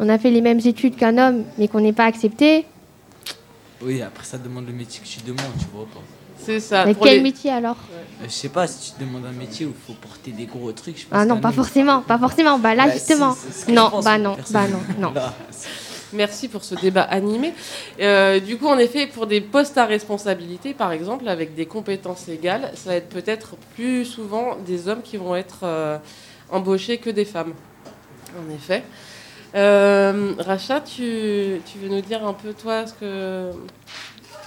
S9: on a fait les mêmes études qu'un homme, mais qu'on n'est pas accepté,
S11: Oui, après, ça demande le métier que tu demandes, tu vois pas.
S27: C'est ça.
S9: mais quel
S27: les-
S9: métier alors
S11: Euh, je sais pas, si tu te demandes un métier où il faut porter des gros trucs, je pense
S9: Ah non, pas forcément, pas forcément. Bah là,
S11: Bah,
S9: justement. non,
S11: pense,
S9: bah
S11: moi,
S9: non, bah non, non.
S27: Merci pour ce débat animé. Euh, du coup, en effet, pour des postes à responsabilité, par exemple, avec des compétences égales, ça va être peut-être plus souvent des hommes qui vont être euh, embauchés que des femmes. En effet. Euh, Racha, tu, tu veux nous dire un peu, toi, ce que...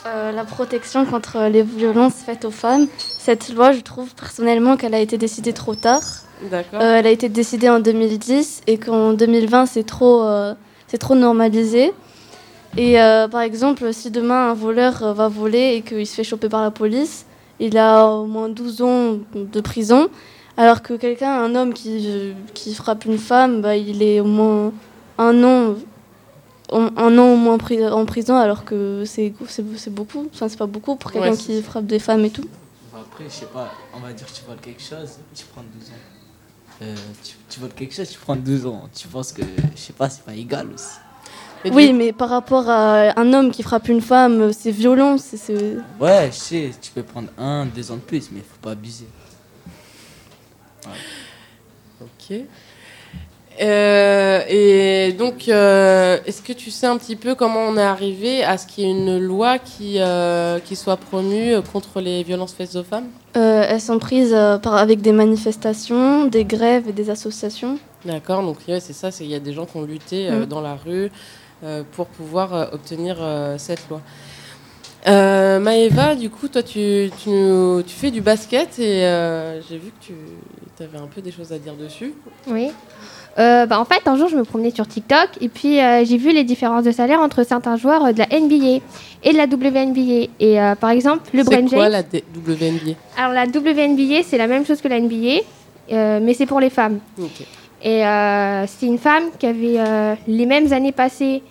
S29: Euh, la protection contre les violences faites aux femmes. Cette loi, je trouve personnellement qu'elle a été décidée trop tard.
S27: D'accord.
S29: Euh, elle a été décidée en 2010 et qu'en 2020, c'est trop, euh, c'est trop normalisé. Et par exemple, si demain un voleur va voler et qu'il se fait choper par la police, il a au moins 12 ans de prison. Alors que quelqu'un, un homme qui, qui frappe une femme, bah, il est au moins un an, un, un an au moins en prison, alors que c'est c'est- c'est beaucoup. Enfin, c'est pas beaucoup pour quelqu'un
S11: Ouais,
S29: qui frappe des femmes et tout.
S11: Bah, Après, je sais pas, on va dire que tu voles quelque chose, tu prends 12 ans. Euh, tu, tu voles quelque chose, tu prends 12 ans. Tu penses que, je sais pas, c'est pas égal aussi.
S29: oui, mais par rapport à un homme qui frappe une femme, c'est violent. c'est- c'est-
S11: Ouais, je sais, tu peux prendre un, deux ans de plus, mais faut pas abuser.
S27: Ok. Euh, et donc, euh, est-ce que tu sais un petit peu comment on est arrivé à ce qu'il y ait une loi qui, euh, qui soit promue contre les violences faites aux femmes?
S29: Elles sont prises par, avec des manifestations, des grèves et des associations.
S27: D'accord, donc ouais, c'est ça, c'est il y a des gens qui ont lutté
S29: Mm.
S27: dans la rue pour pouvoir obtenir cette loi. Euh, Maëva, du coup, toi, tu, tu, tu fais du basket et j'ai vu que tu avais un peu des choses à dire dessus.
S9: Oui. Euh, bah, en fait, un jour, je me promenais sur TikTok et puis euh, j'ai vu les différences de salaire entre certains joueurs euh, de la NBA et de la WNBA. Et par exemple, LeBron
S27: C'est quoi
S9: James.
S27: la WNBA
S9: Alors, la WNBA, c'est la même chose que la NBA, mais c'est pour les femmes.
S27: Ok.
S9: Et c'est une femme qui avait les mêmes années passées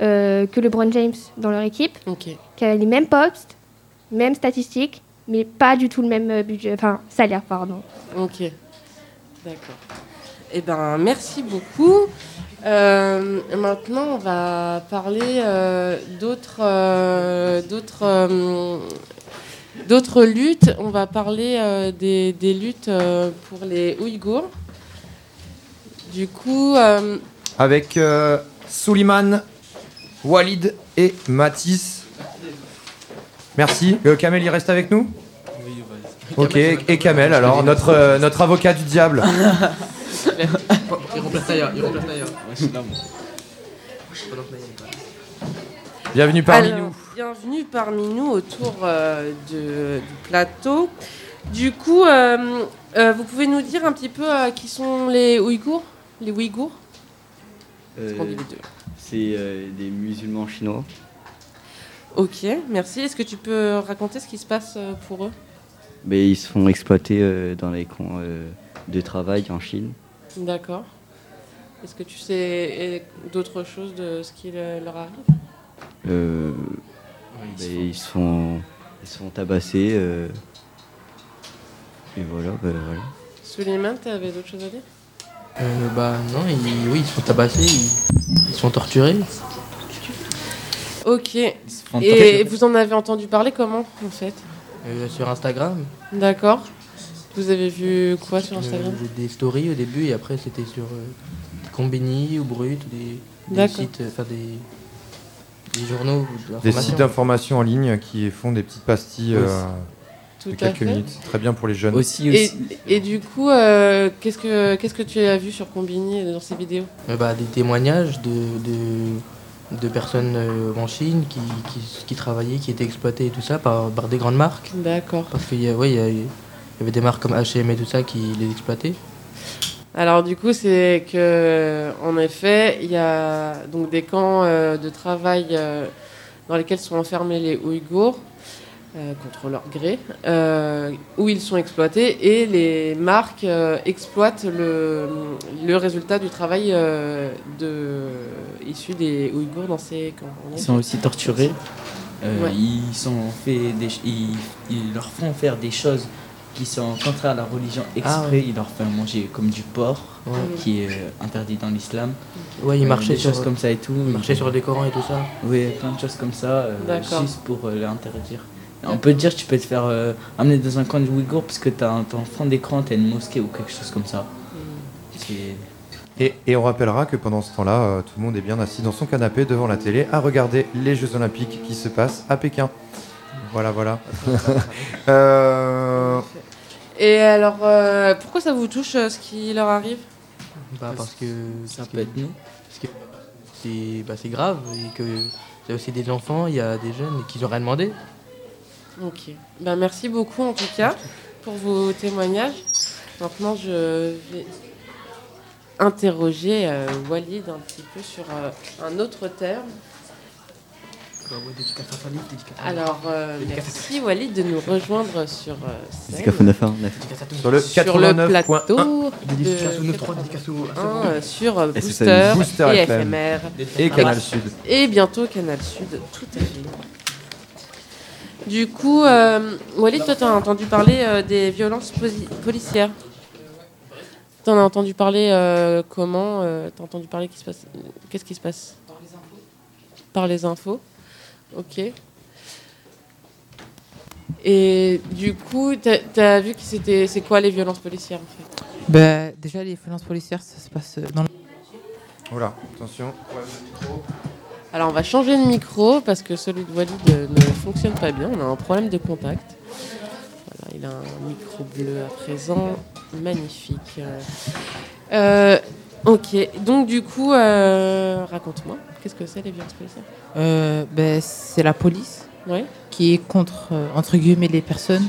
S9: que LeBron James dans leur équipe, qui avait les mêmes postes, mêmes statistiques, mais pas du tout le même budget, enfin salaire, pardon.
S27: Ok, d'accord. Eh ben, merci beaucoup. Euh, maintenant, on va parler euh, d'autres, euh, d'autres, euh, d'autres luttes. On va parler euh, des, des luttes euh, pour les Ouïghours. Du coup, euh,
S3: Avec euh, Souliman, Walid et Mathis. Merci. Euh, Kamel, il reste avec nous?
S11: Oui, vas-y.
S3: Ok, et Kamel, alors, notre, euh, notre avocat du diable.
S11: Il remplace d'ailleurs, il remplace d'ailleurs. Ouais, je suis là, moi.
S3: Bienvenue parmi
S27: alors,
S3: nous.
S27: Bienvenue parmi nous autour euh, de- du plateau. Du coup, euh, euh, vous pouvez nous dire un petit peu euh, qui sont les Ouïghours Les Ouïghours?
S30: C'est euh, des musulmans chinois.
S27: Ok, merci. Est-ce que tu peux raconter ce qui se passe euh, pour eux?
S30: Mais ils se font exploiter euh, dans les camps euh, de travail en Chine.
S27: D'accord. Est-ce que tu sais eh, d'autres choses de ce qui le- leur arrive?
S30: Euh, ben, ils, se font, ils se font tabasser. euh, et voilà, ben, voilà.
S27: Suleiman, tu avais d'autres choses à dire?
S31: Euh, bah non, ils, oui, ils se font tabasser, ils, ils se font torturer.
S27: Ok.
S31: font
S27: Et
S31: torturer.
S27: vous en avez entendu parler comment, en fait?
S31: Euh, sur Instagram.
S27: D'accord. Vous avez vu quoi sur Instagram
S31: Euh, des, des stories au début et après c'était sur euh, Combini ou Brut, ou des, des
S27: D'accord.
S31: sites, enfin des, des journaux. ou
S3: Des
S31: d'information.
S3: sites d'information en ligne qui font des petites pastilles
S31: Oui.
S3: euh,
S27: Tout
S3: de quelques
S27: fait.
S3: minutes. C'est Très bien pour les jeunes.
S27: Et, et du coup, euh, qu'est-ce que qu'est-ce que tu as vu sur Combini dans ces vidéos
S31: Euh, bah, des témoignages de, de, de personnes euh, en Chine qui, qui, qui travaillaient, qui étaient exploitées et tout ça par, par des grandes marques.
S27: D'accord.
S31: Parce qu'il y, a- ouais, il y, a- y avait des marques comme H&M et tout ça qui les exploitaient.
S27: Alors du coup, c'est que en effet, il y a donc des camps euh, de travail euh, dans lesquels sont enfermés les Ouïghours euh, contre leur gré, euh, où ils sont exploités et les marques euh, exploitent le, le résultat du travail euh, de, issu des Ouïghours dans ces camps.
S11: Ils sont aussi torturés. Euh,
S27: Ouais.
S11: Ils sont fait des, ils leur font faire des choses qui sont contraires à la religion exprès.
S31: Ah ouais.
S11: Ils leur font manger comme du porc,
S31: Ouais.
S11: qui est euh, interdit dans l'islam.
S31: Ouais, ils
S11: Euh,
S31: marchaient
S11: des
S31: sur-
S11: choses comme ça et tout.
S31: ils marchaient sur le Coran et tout ça.
S11: Oui, plein de choses comme ça, euh, juste pour euh, l'interdire. On peut te dire, tu peux te faire euh, amener dans un camp de Ouïghours parce que t'as un, en fond d'écran, t'as une mosquée ou quelque chose comme ça. C'est-
S3: Et, et on rappellera que pendant ce temps-là, euh, tout le monde est bien assis dans son canapé devant la télé à regarder les Jeux Olympiques qui se passent à Pékin. Voilà, voilà. Euh,
S27: Et alors, euh, pourquoi ça vous touche euh, ce qui leur arrive?
S31: Bah, parce que
S11: ça peut être nous.
S31: Parce que c'est bah, c'est grave et que il y a aussi des enfants, il y a des jeunes qui n'ont rien demandé.
S27: Ok. Ben, merci beaucoup en tout cas pour vos témoignages. Maintenant, je vais interroger euh, Walid un petit peu sur euh, un autre terme. Alors, euh, merci Walid de nous rejoindre sur euh, scène.
S30: Dédicace au 919.
S3: Sur le
S27: Sur le
S3: 89.1.
S27: plateau de
S31: 93, dédicace au-
S27: 81, euh, sur Booster, et
S3: FM.
S27: FMR
S3: Et Canal Sud.
S27: et bientôt Canal Sud, tout à fait. Du coup, euh, Walid, toi, tu as entendu parler euh, des violences policières? Tu en as entendu parler euh, comment entendu parler Qu'est-ce qui se passe Par les infos. Par les infos. Ok. Et du coup, tu as, vu que c'était c'est quoi les violences policières en fait?
S32: Bah, déjà, les violences policières, ça se passe euh, dans le...
S3: Voilà, attention.
S27: Alors on va changer de micro parce que celui de Walid euh, ne fonctionne pas bien. On a un problème de contact. Voilà, il a un micro bleu à présent. Magnifique. Euh, euh, ok, donc du coup, euh, raconte-moi, qu'est-ce que c'est les violences policières
S32: Euh, bah, c'est la police
S27: Ouais.
S32: qui est contre, euh, entre guillemets, les personnes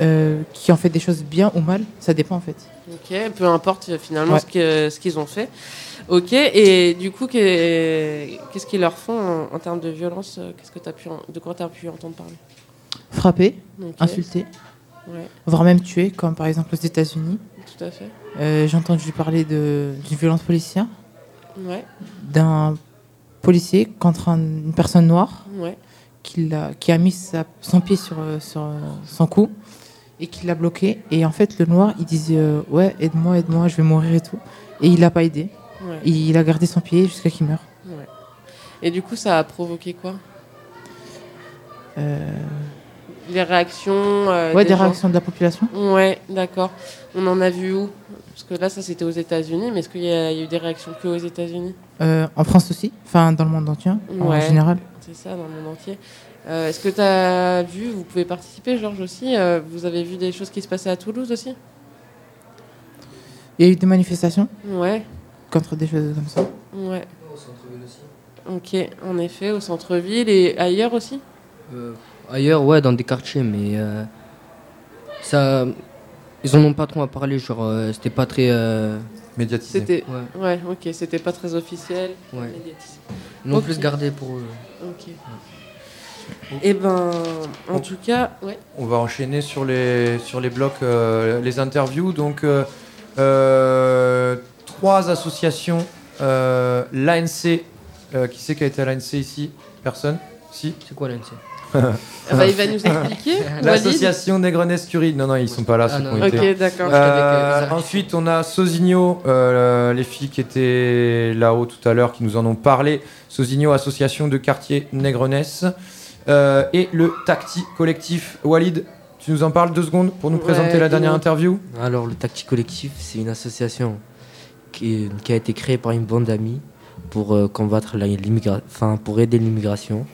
S32: euh, qui ont fait des choses bien ou mal. Ça dépend, en fait.
S27: Ok, peu importe finalement
S32: Ouais.
S27: ce que- ce qu'ils ont fait. Ok, et du coup, qu'est- qu'est-ce qu'ils leur font en, en termes de violence Qu'est-ce que as pu en- De quoi tu as pu entendre parler
S32: Frapper, insulter,
S27: Ouais.
S32: voire même tuer, comme par exemple aux États-Unis.
S27: Tout à fait.
S32: Euh, J'ai entendu parler de- d'une violence policière,
S27: Ouais.
S32: d'un policier contre un- une personne noire
S27: Ouais.
S32: qui, a mis sa- son pied sur, euh, sur euh, son cou et qui l'a bloqué. Et en fait, le noir, il disait euh, Ouais, aide-moi, aide-moi, je vais mourir et tout. Et il l'a pas aidé.
S27: Ouais.
S32: Il a gardé son pied jusqu'à qu'il meure.
S27: Et du coup, ça a provoqué quoi?
S32: Euh,
S27: Les réactions euh,
S32: ouais, des réactions de la population.
S27: Ouais, d'accord. On en a vu où? Parce que là, ça c'était aux États-Unis, mais est-ce qu'il y, a il y a eu des réactions que aux États-Unis?
S32: Euh, en France aussi, enfin dans le monde entier, en général.
S27: C'est ça, dans le monde entier. Euh, est-ce que tu as vu, vous pouvez participer, Georges aussi, euh, vous avez vu des choses qui se passaient à Toulouse aussi?
S32: Il y a eu des manifestations
S27: Ouais.
S32: contre des choses comme ça.
S27: Ouais. Ok, en effet, au centre-ville et ailleurs aussi?
S25: Euh, ailleurs, ouais, dans des quartiers, mais euh, Ça, ils en ont pas trop à parler, genre, euh, c'était pas très. euh,
S3: Médiatisé.
S27: C'était.
S25: Ouais.
S27: Ouais. ok, c'était pas très officiel.
S25: Ouais.
S27: médiatisé.
S25: Ils l'ont plus gardé pour eux.
S27: Ok. Et ben, en tout cas, ouais.
S3: On va enchaîner sur les, sur les blocs, euh, les interviews. Donc, euh, euh, trois associations. Euh, L'ANC, euh, qui c'est qui a été à l'ANC ici? Personne? Si?
S25: C'est quoi l'ANC
S27: bah, il va nous expliquer.
S3: L'association Negrenes Curie. Non, non, ils sont pas là.
S27: Ah
S3: ceux
S27: non,
S3: qui ont été.
S27: ok, d'accord.
S3: Euh, ensuite, on a Sosigno, euh, les filles qui étaient là-haut tout à l'heure, qui nous en ont parlé. Sosigno, association de quartier Negrenes. Euh, et le Tacti Collectif. Walid, tu nous en parles deux secondes pour nous
S25: Ouais,
S3: présenter la dernière interview?
S16: Alors, le Tacti Collectif, c'est une association qui, qui a été créée par une bande d'amis pour euh, combattre la- l'immigra- enfin pour aider l'immigration.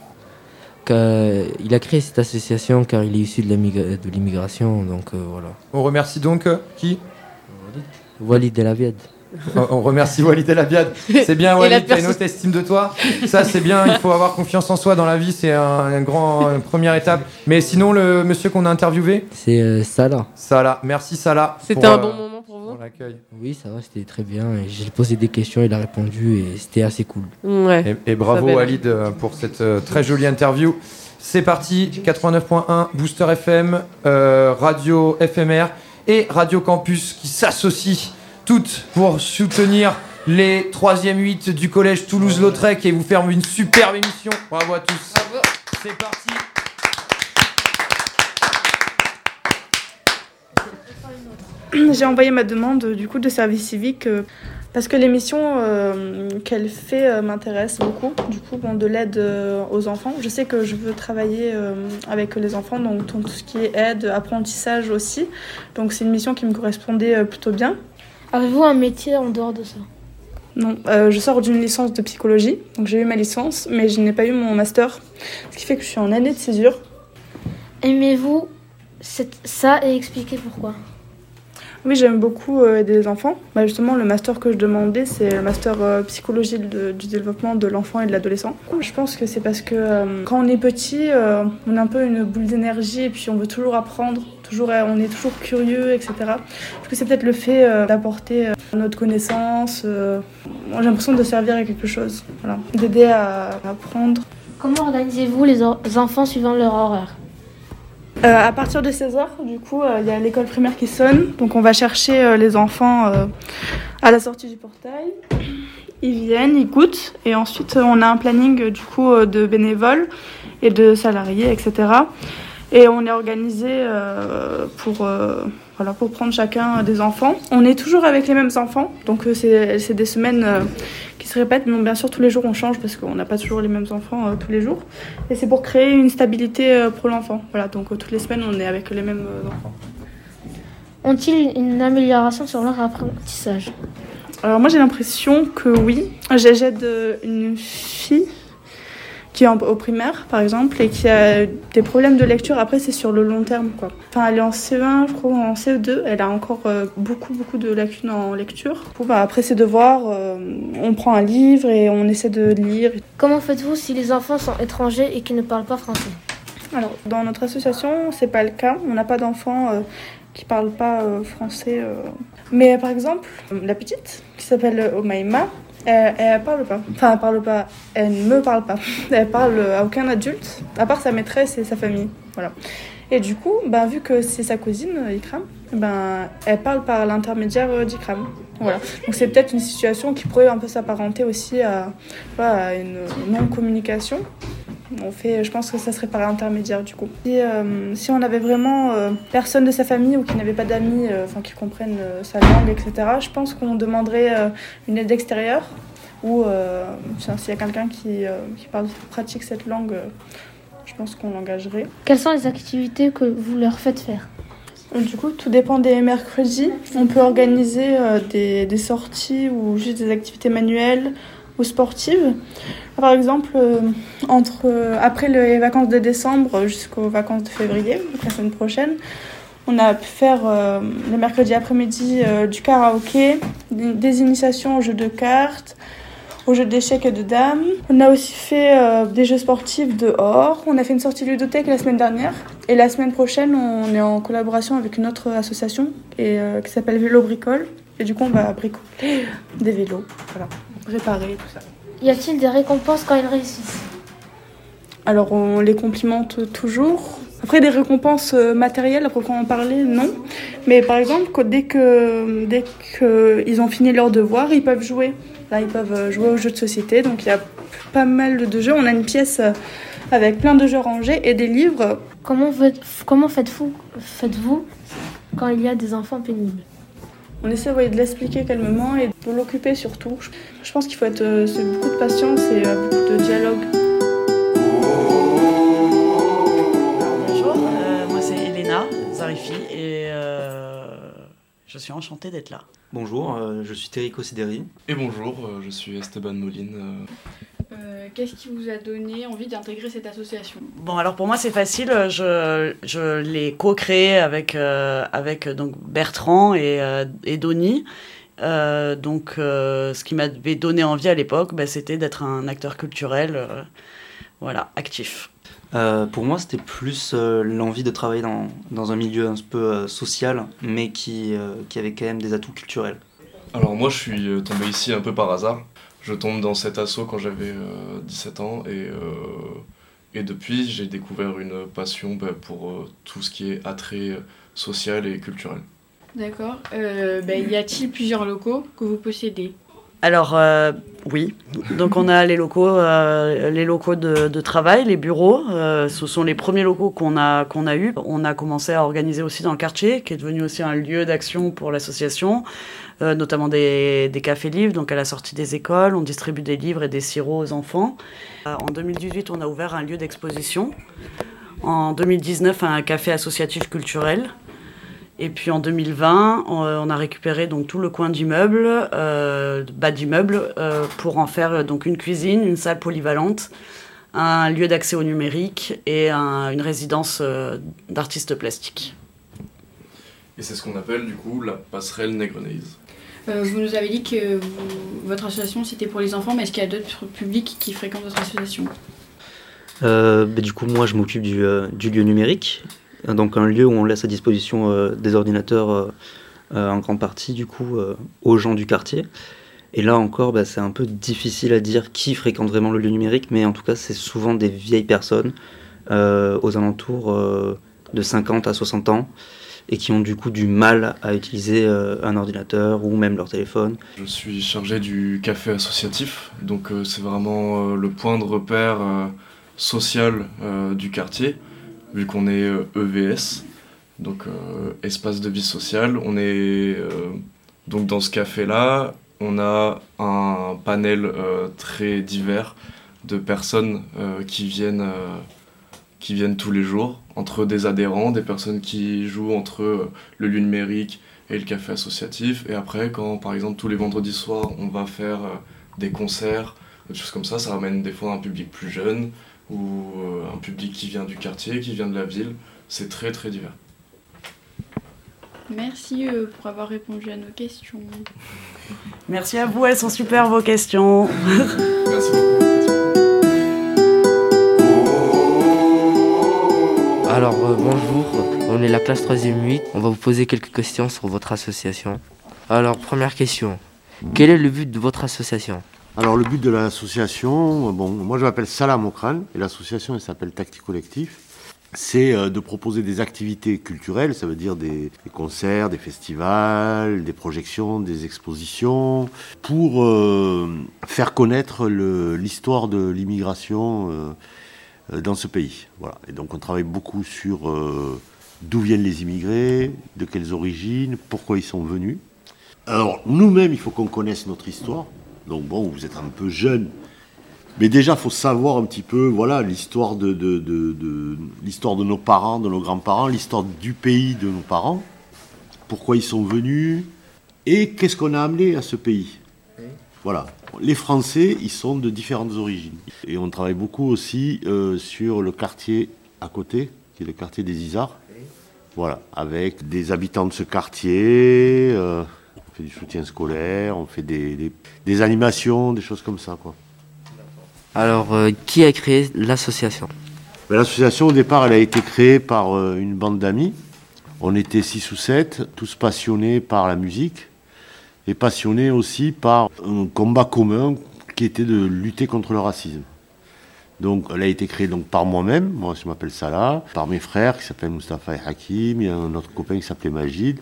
S16: Que- Il a créé cette association car il est issu de l'immigration, donc euh, voilà.
S3: On remercie donc euh, qui?
S16: Walid El Aviad.
S3: on, remercie Walid El Abiad. C'est bien, Walid, t'as une haute estime de toi? Ça, c'est bien, il faut avoir confiance en soi dans la vie, c'est un, un grand, une première étape. Mais sinon, le monsieur qu'on a interviewé?
S16: C'est euh, Salah.
S3: Salah, merci Salah.
S27: C'était
S3: pour,
S27: un
S3: euh,
S27: bon moment pour
S3: l'accueil.
S16: Oui, ça va, c'était très bien. et J'ai posé des questions, il a répondu et c'était assez cool.
S27: Ouais.
S3: Et, et bravo. Walid euh, pour cette euh, très jolie interview. C'est parti, 89.1, Booster FM, euh, Radio FMR et Radio Campus qui s'associent toutes pour soutenir les 3e 8 du collège Toulouse-Lautrec et vous faire une superbe émission. Bravo à tous. C'est parti.
S33: J'ai envoyé ma demande du coup de service civique euh, parce que l'émission euh, qu'elle fait euh, m'intéresse beaucoup. Du coup, bon, de l'aide aux enfants. Je sais que je veux travailler avec les enfants, donc tout ce qui est aide, apprentissage aussi. Donc c'est une mission qui me correspondait plutôt bien.
S18: Avez-vous un métier en dehors de ça?
S33: Non, euh, je sors d'une licence de psychologie, donc j'ai eu ma licence, mais je n'ai pas eu mon master, ce qui fait que je suis en année de césure.
S18: Aimez-vous ça et expliquez pourquoi?
S33: Oui, j'aime beaucoup euh, les enfants. Bah, justement, le master que je demandais, c'est le master euh, psychologie du développement de l'enfant et de l'adolescent. Je pense que c'est parce que euh, quand on est petit, euh, on a un peu une boule d'énergie et puis on veut toujours apprendre, toujours, on est toujours curieux, etc. Pense que c'est peut-être le fait d'apporter notre connaissance. j'ai l'impression de servir à quelque chose, d'aider à apprendre.
S18: Comment organisez-vous les, enfants suivant leur horaire?
S33: À partir de 16h, du coup, euh, il y a l'école primaire qui sonne. Donc on va chercher euh, les enfants euh, à la sortie du portail. Ils viennent, ils goûtent. Et ensuite, euh, on a un planning euh, du coup euh, de bénévoles et de salariés, etc. Et on est organisé euh, pour, euh, voilà, pour prendre chacun des enfants. On est toujours avec les mêmes enfants. Donc euh, c'est des semaines qui se répètent. Mais bien sûr, tous les jours, on change parce qu'on n'a pas toujours les mêmes enfants euh, tous les jours. Et c'est pour créer une stabilité pour l'enfant. Voilà, donc toutes les semaines, on est avec les mêmes enfants.
S18: Ont-ils une amélioration sur leur apprentissage?
S33: Alors moi, j'ai l'impression que oui. J'ai- J'aide une fille qui est en- au primaire, par exemple, et qui a des problèmes de lecture. Après, c'est sur le long terme, quoi. Enfin, elle est en CE1, je crois, en CE2. Elle a encore euh, beaucoup, beaucoup de lacunes en lecture. Bah, après ses devoirs, euh, on prend un livre et on essaie de lire.
S18: Comment faites-vous si les enfants sont étrangers et qui ne parlent pas français?
S33: Alors, dans notre association, c'est pas le cas. On n'a pas d'enfants euh, qui parlent pas euh, français. euh. Mais par exemple, la petite, qui s'appelle Omaima, elle, elle parle pas. Enfin, elle parle pas. Elle ne me parle pas. Elle parle à aucun adulte, à part sa maîtresse et sa famille. Voilà. Et du coup, ben, vu que c'est sa cousine, euh, Ikram, ben, elle parle par l'intermédiaire euh, d'Ikram. Voilà. Donc c'est peut-être une situation qui pourrait un peu s'apparenter aussi à une non-communication. On fait, je pense que ça serait par l'intermédiaire du coup. Si, euh, si on avait vraiment euh, personne de sa famille ou qui n'avait pas d'amis, euh, enfin qui comprennent sa langue, etc. Je pense qu'on demanderait une aide extérieure ou s'il y a quelqu'un qui, qui parle, pratique cette langue, je pense qu'on l'engagerait.
S18: Quelles sont les activités que vous leur faites faire?
S33: Du coup, tout dépend des mercredis. On peut organiser des, des sorties ou juste des activités manuelles ou sportives. Par exemple, euh, entre, euh, après les vacances de décembre jusqu'aux vacances de février, la semaine prochaine, on a pu faire euh, le mercredi après-midi du karaoké, des, initiations aux jeux de cartes. aux jeux d'échecs et de dames. On a aussi fait des jeux sportifs dehors. On a fait une sortie ludothèque la semaine dernière. Et la semaine prochaine, on est en collaboration avec une autre association et, qui s'appelle Vélo Bricole. Et du coup, on va bricoler des vélos. Voilà, réparer tout ça.
S18: Y a-t-il des récompenses quand ils réussissent?
S33: Alors, on les complimente toujours. Après, des récompenses euh, matérielles, à proprement parler, non. Mais par exemple, que- dès que dès qu'ils ont fini leurs devoirs, ils peuvent jouer. Là, ils peuvent euh, jouer aux jeux de société. Donc, il y a pas mal de jeux. On a une pièce euh, avec plein de jeux rangés et des livres.
S18: Comment, comment faites-vous faites-vous quand il y a des enfants pénibles?
S33: On essaie de l'expliquer calmement et de l'occuper surtout. Je- pense qu'il faut être euh, beaucoup de patience et euh, beaucoup de dialogue.
S34: Je suis enchantée d'être là.
S35: Bonjour, euh, je suis Terrico Sideri.
S36: Et bonjour, euh, je suis Esteban Moline. euh,
S14: Euh, Qu'est-ce qui vous a donné envie d'intégrer cette association?
S34: Bon alors pour moi c'est facile, je, je l'ai co-créé avec, euh, avec donc Bertrand et, euh, et Donny. Euh, donc euh, ce qui m'avait donné envie à l'époque, bah, c'était d'être un acteur culturel euh, voilà, actif.
S35: Euh, pour moi, c'était plus euh, l'envie de travailler dans, dans un milieu un peu euh, social, mais qui, euh, qui avait quand même des atouts culturels.
S36: Alors moi je suis tombé ici un peu par hasard. Je tombe dans cet assaut quand j'avais euh, 17 ans et, euh, et depuis j'ai découvert une passion bah, pour euh, tout ce qui est attrait social et culturel.
S14: D'accord. Euh, ben, y a-t-il plusieurs locaux que vous possédez?
S34: Alors euh, oui, donc on a les locaux, euh, de, travail, les bureaux. euh, ce sont les premiers locaux qu'on a qu'on a eu. On a commencé à organiser aussi dans le quartier, qui est devenu aussi un lieu d'action pour l'association, notamment des, des cafés livres. Donc à la sortie des écoles, on distribue des livres et des sirops aux enfants. En 2018, on a ouvert un lieu d'exposition. En 2019, un café associatif culturel. Et puis en 2020, on, on a récupéré donc tout le coin d'immeuble, euh, bas d'immeuble, euh, pour en faire euh, donc une cuisine, une salle polyvalente, un lieu d'accès au numérique et un- une résidence euh, d'artistes plastiques.
S36: Et c'est ce qu'on appelle du coup la passerelle Negrenaise.
S14: Euh, Vous nous avez dit que vous- votre association c'était pour les enfants, mais est-ce qu'il y a d'autres publics qui fréquentent votre association?
S35: Euh, bah, du coup, moi, je m'occupe du, euh, du lieu numérique, donc un lieu où on laisse à disposition euh, des ordinateurs euh, euh, en grande partie, du coup, aux gens du quartier. Et là encore, bah, c'est un peu difficile à dire qui fréquente vraiment le lieu numérique, mais en tout cas, c'est souvent des vieilles personnes aux alentours de 50 à 60 ans et qui ont du coup du mal à utiliser un ordinateur ou même leur téléphone.
S36: Je suis chargé du café associatif, donc c'est vraiment le point de repère social du quartier, vu qu'on est euh, EVS, donc euh, espace de vie sociale. On est euh, donc dans ce café-là, on a un panel très divers de personnes qui viennent qui viennent tous les jours, entre des adhérents, des personnes qui jouent entre le lieu numérique et le café associatif. Et après, quand par exemple tous les vendredis soirs, on va faire des concerts, des choses comme ça, ça ramène des fois un public plus jeune ou euh, un public qui vient du quartier, qui vient de la ville. C'est très très divers.
S14: Merci euh, pour avoir répondu à nos questions.
S34: Merci à vous, elles sont super vos questions.
S36: Merci beaucoup.
S25: Alors euh, bonjour, on est la classe 3ème 8. On va vous poser quelques questions sur votre association. Alors première question, quel est le but de votre association?
S37: Alors le but de l'association, bon, moi je m'appelle Salam Okran et l'association elle s'appelle Tactique Collectif. C'est euh, de proposer des activités culturelles, ça veut dire des, concerts, des festivals, des projections, des expositions, pour euh, faire connaître l'histoire de l'immigration euh, dans ce pays. Voilà. Et donc on travaille beaucoup sur d'où viennent les immigrés, de quelles origines, pourquoi ils sont venus. Alors, nous-mêmes, il faut qu'on connaisse notre histoire. Donc, bon, vous êtes un peu jeune. Mais déjà, il faut savoir un petit peu, voilà, l'histoire de, de, de- de- l'histoire de nos parents, de nos grands-parents, l'histoire du pays de nos parents. Pourquoi ils sont venus et qu'est-ce qu'on a amené à ce pays. Voilà. Les Français, ils sont de différentes origines. Et on travaille beaucoup aussi euh, sur le quartier à côté, qui est le quartier des Isards. Voilà, avec des habitants de ce quartier, euh, fait du soutien scolaire, on fait des, des- des animations, des choses comme ça. Quoi.
S25: Alors, euh, qui a créé l'association?
S37: Mais L'association, au départ, elle a été créée par euh, une bande d'amis. On était six ou sept, tous passionnés par la musique et passionnés aussi par un combat commun qui était de lutter contre le racisme. Donc, elle a été créée donc, par moi-même, moi je m'appelle Salah, par mes frères qui s'appellent Mustapha et Hakim, il y a un autre copain qui s'appelait Magid,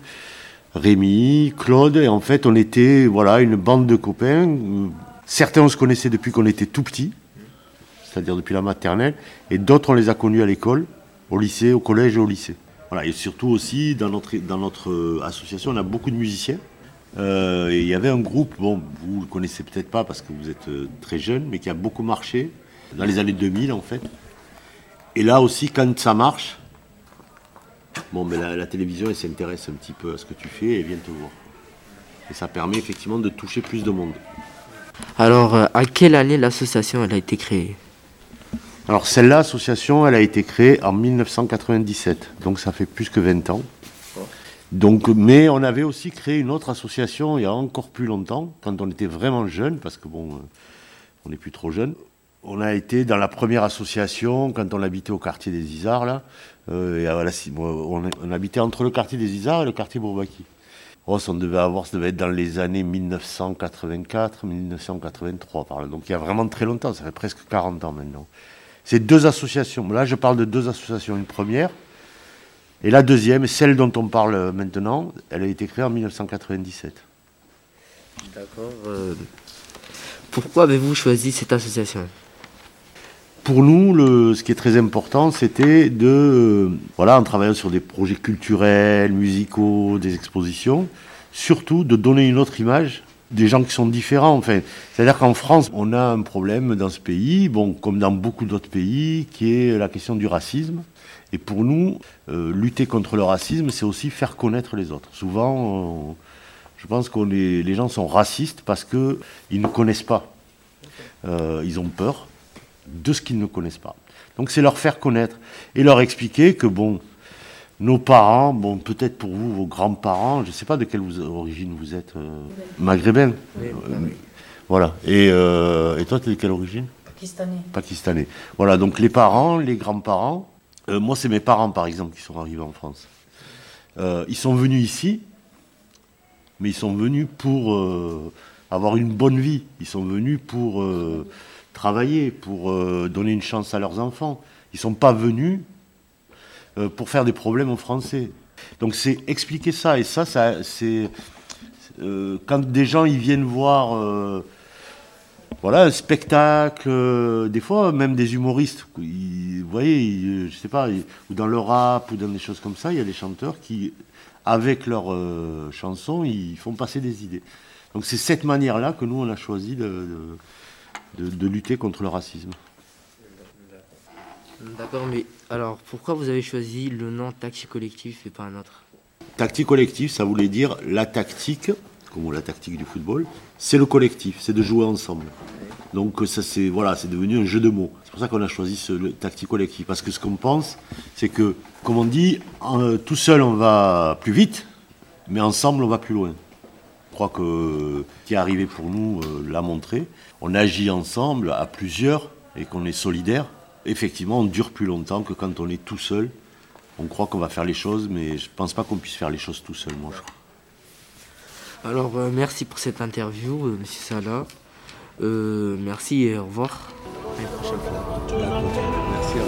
S37: Rémi, Claude, et en fait on était voilà, une bande de copains. Euh, Certains on se connaissait depuis qu'on était tout petit, c'est-à-dire depuis la maternelle, et d'autres on les a connus à l'école, au lycée, au collège et au lycée. Et surtout aussi dans notre, euh, association, on a beaucoup de musiciens. Euh, il y avait un groupe, bon, vous le connaissez peut-être pas parce que vous êtes très jeune, mais qui a beaucoup marché dans les années 2000 en fait. Et là aussi, quand ça marche, bon, mais la, la télévision, elle s'intéresse un petit peu à ce que tu fais et elle vient te voir. Et ça permet effectivement de toucher plus de monde.
S25: Alors, euh, à quelle année l'association elle a été créée?
S37: Alors celle-là, association, elle a été créée en 1997, donc ça fait plus que 20 ans. Donc, mais on avait aussi créé une autre association il y a encore plus longtemps, quand on était vraiment jeune, parce que bon, euh, on n'est plus trop jeune. On a été dans la première association quand on habitait au quartier des Isards, là. Euh, et à Vallassi- moi, on, habitait entre le quartier des Isards et le quartier Bourbaki. Oh, on devait avoir, ça devait être dans les années 1984, 1983 par là. Donc il y a vraiment très longtemps, ça fait presque 40 ans maintenant. C'est deux associations. Là, je parle de deux associations. Une première, et la deuxième, celle dont on parle maintenant, elle a été créée en 1997.
S25: D'accord. euh, pourquoi avez-vous choisi cette association?
S37: Pour nous, ce qui est très important, c'était de, euh, voilà, en travaillant sur des projets culturels, musicaux, des expositions, surtout de donner une autre image des gens qui sont différents. Enfin, c'est-à-dire qu'en France, on a un problème dans ce pays, bon, comme dans beaucoup d'autres pays, qui est la question du racisme. Et pour nous, euh, lutter contre le racisme, c'est aussi faire connaître les autres. Souvent, on- je pense que les gens sont racistes parce qu'ils ne connaissent pas. Euh, ils ont peur de ce qu'ils ne connaissent pas. Donc c'est leur faire connaître et leur expliquer que bon, nos parents, bon peut-être pour vous, vos grands-parents, je ne sais pas de quelle vous- origine vous êtes, euh, maghrébine.
S11: Oui,
S37: Euh, voilà. Et, euh, et toi, tu es de quelle origine?
S11: Pakistanais.
S37: Pakistanais. Voilà, donc les parents, les grands-parents, euh, moi c'est mes parents par exemple qui sont arrivés en France. Ils sont venus ici, mais ils sont venus pour avoir une bonne vie. Ils sont venus pour travailler, pour euh, donner une chance à leurs enfants. Ils ne sont pas venus euh, pour faire des problèmes aux Français. Donc c'est expliquer ça. Et ça, c'est euh, quand des gens ils viennent voir voilà, un spectacle, des fois même des humoristes, vous voyez, ils, je sais pas, ou dans le rap ou dans des choses comme ça, il y a des chanteurs qui, avec leurs chansons, ils font passer des idées. Donc c'est cette manière-là que nous on a choisi de- de- de lutter contre le racisme.
S25: D'accord, mais alors pourquoi vous avez choisi le nom Taxi Collectif et pas un autre?
S37: Tactique collective, ça voulait dire la tactique, comme la tactique du football, c'est le collectif, c'est de jouer ensemble. Donc ça c'est voilà, c'est devenu un jeu de mots. C'est pour ça qu'on a choisi ce le tactique collectif, parce que ce qu'on pense, c'est que, comme on dit, en- tout seul on va plus vite, mais ensemble on va plus loin. Je crois que ce qui est arrivé pour nous euh, l'a montré. On agit ensemble à plusieurs et qu'on est solidaire. Effectivement, on dure plus longtemps que quand on est tout seul. On croit qu'on va faire les choses, mais je pense pas qu'on puisse faire les choses tout seul, moi. je crois.
S25: Alors euh, merci pour cette interview, euh, Monsieur Salah. Euh, merci et au revoir. À une prochaine fois.
S37: Merci à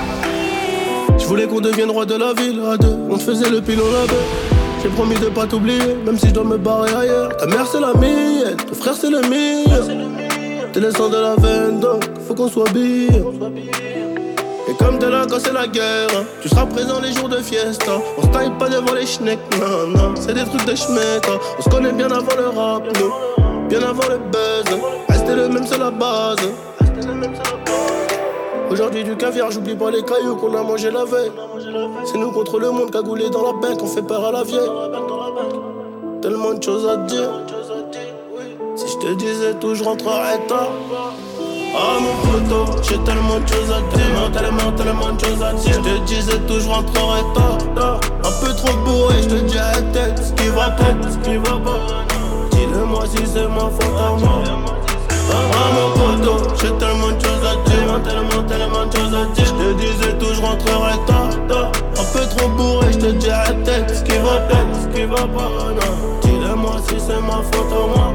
S37: vous.
S38: Je voulais qu'on devienne roi de la ville à deux. On faisait le pilon là J'ai promis de pas t'oublier, même si je dois me barrer ailleurs. Ta mère c'est la mienne, ton frère c'est le mien. T'es le sang de la veine, donc faut qu'on soit bien. Et comme t'es là quand c'est la guerre, hein, tu seras présent les jours de fiesta. On se taille pas devant les schnecks, non, c'est des trucs de schmeck. hein. On se connaît bien avant le rap, bien avant le buzz. Rester le même, c'est la base. Aujourd'hui du caviar, j'oublie pas les cailloux qu'on a mangé la veille. C'est nous contre le monde cagoulé dans la bête, on fait peur à la vieille. Tellement de choses à dire. Si je te disais tout, je rentrerais tard. Ah mon poteau, j'ai tellement de choses à dire, tellement, tellement, de choses à dire. Je te disais tout, je rentrerai tard. Un peu trop bourré, je te dirai tête, ce qui va peut-être, ce qui va pas. Dis-le-moi si c'est ma faute à moi. Mon poteau, j'ai tellement de choses à dire, tellement, tellement de choses à dire. Je te disais tout, je rentrerai tard, tard. Un peu trop bourré, je te dirai tête, ce qui va peut-être, ce qui va pas. Non. Dis-le-moi si c'est ma faute à moi.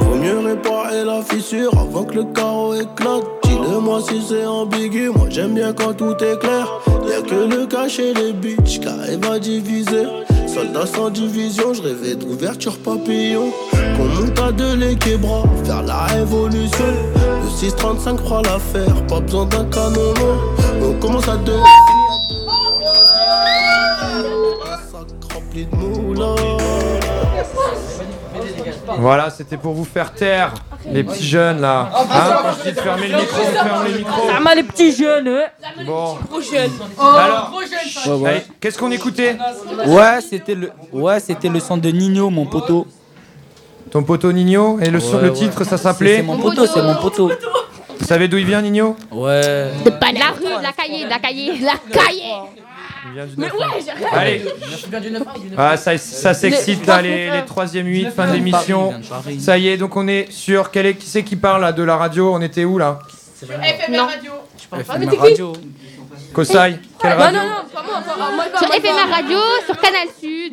S38: Faut mieux réparer la fissure avant que le carreau éclate. Dis-le-moi si c'est ambigu, moi j'aime bien quand tout est clair. Y'a que le cachet les bitches qui arrivent à diviser. Soldat sans division, je rêvais d'ouverture papillon. Qu'on monte à deux les bras, faire la révolution. Le 635 fera l'affaire, pas besoin d'un canon long. On commence à deux. De.
S3: Voilà, c'était pour vous faire taire, les petits jeunes là. Hein, quand je dis de fermer le micro, on ferme les micros.
S26: Ça m'a les petits jeunes. hein.
S3: Bon.
S26: Jeunes.
S3: Alors,
S11: Ouais, ouais.
S3: allez, qu'est-ce qu'on écoutait?
S11: Ouais, c'était le, ouais, c'était le son de Nino, mon poteau.
S3: Ton poteau Nino et le, son-
S11: Ouais,
S3: le
S11: ouais.
S3: titre, ça s'appelait
S11: c'est mon poteau, c'est mon poteau.
S3: Vous savez d'où il vient Nino
S11: Ouais.
S9: De pas la rue, de la cahier, de la cahier, de la cahier.
S3: Il vient du
S9: Mais
S3: 9
S9: ouais, j'arrête.
S3: Allez. Ah, ça, ça s'excite là, les, les troisième 8, fin de l'émission. Ça y est, donc on est sur. Quel est, qui c'est qui parle là de la radio? On était où là?
S14: FMR Radio. Je parle pas, mais qui
S3: Radio. Kosai Quelle
S14: Non,
S3: radio?
S14: Non, non, pas moi, pas moi.
S9: Sur
S14: pas.
S9: Radio, sur Canal Sud.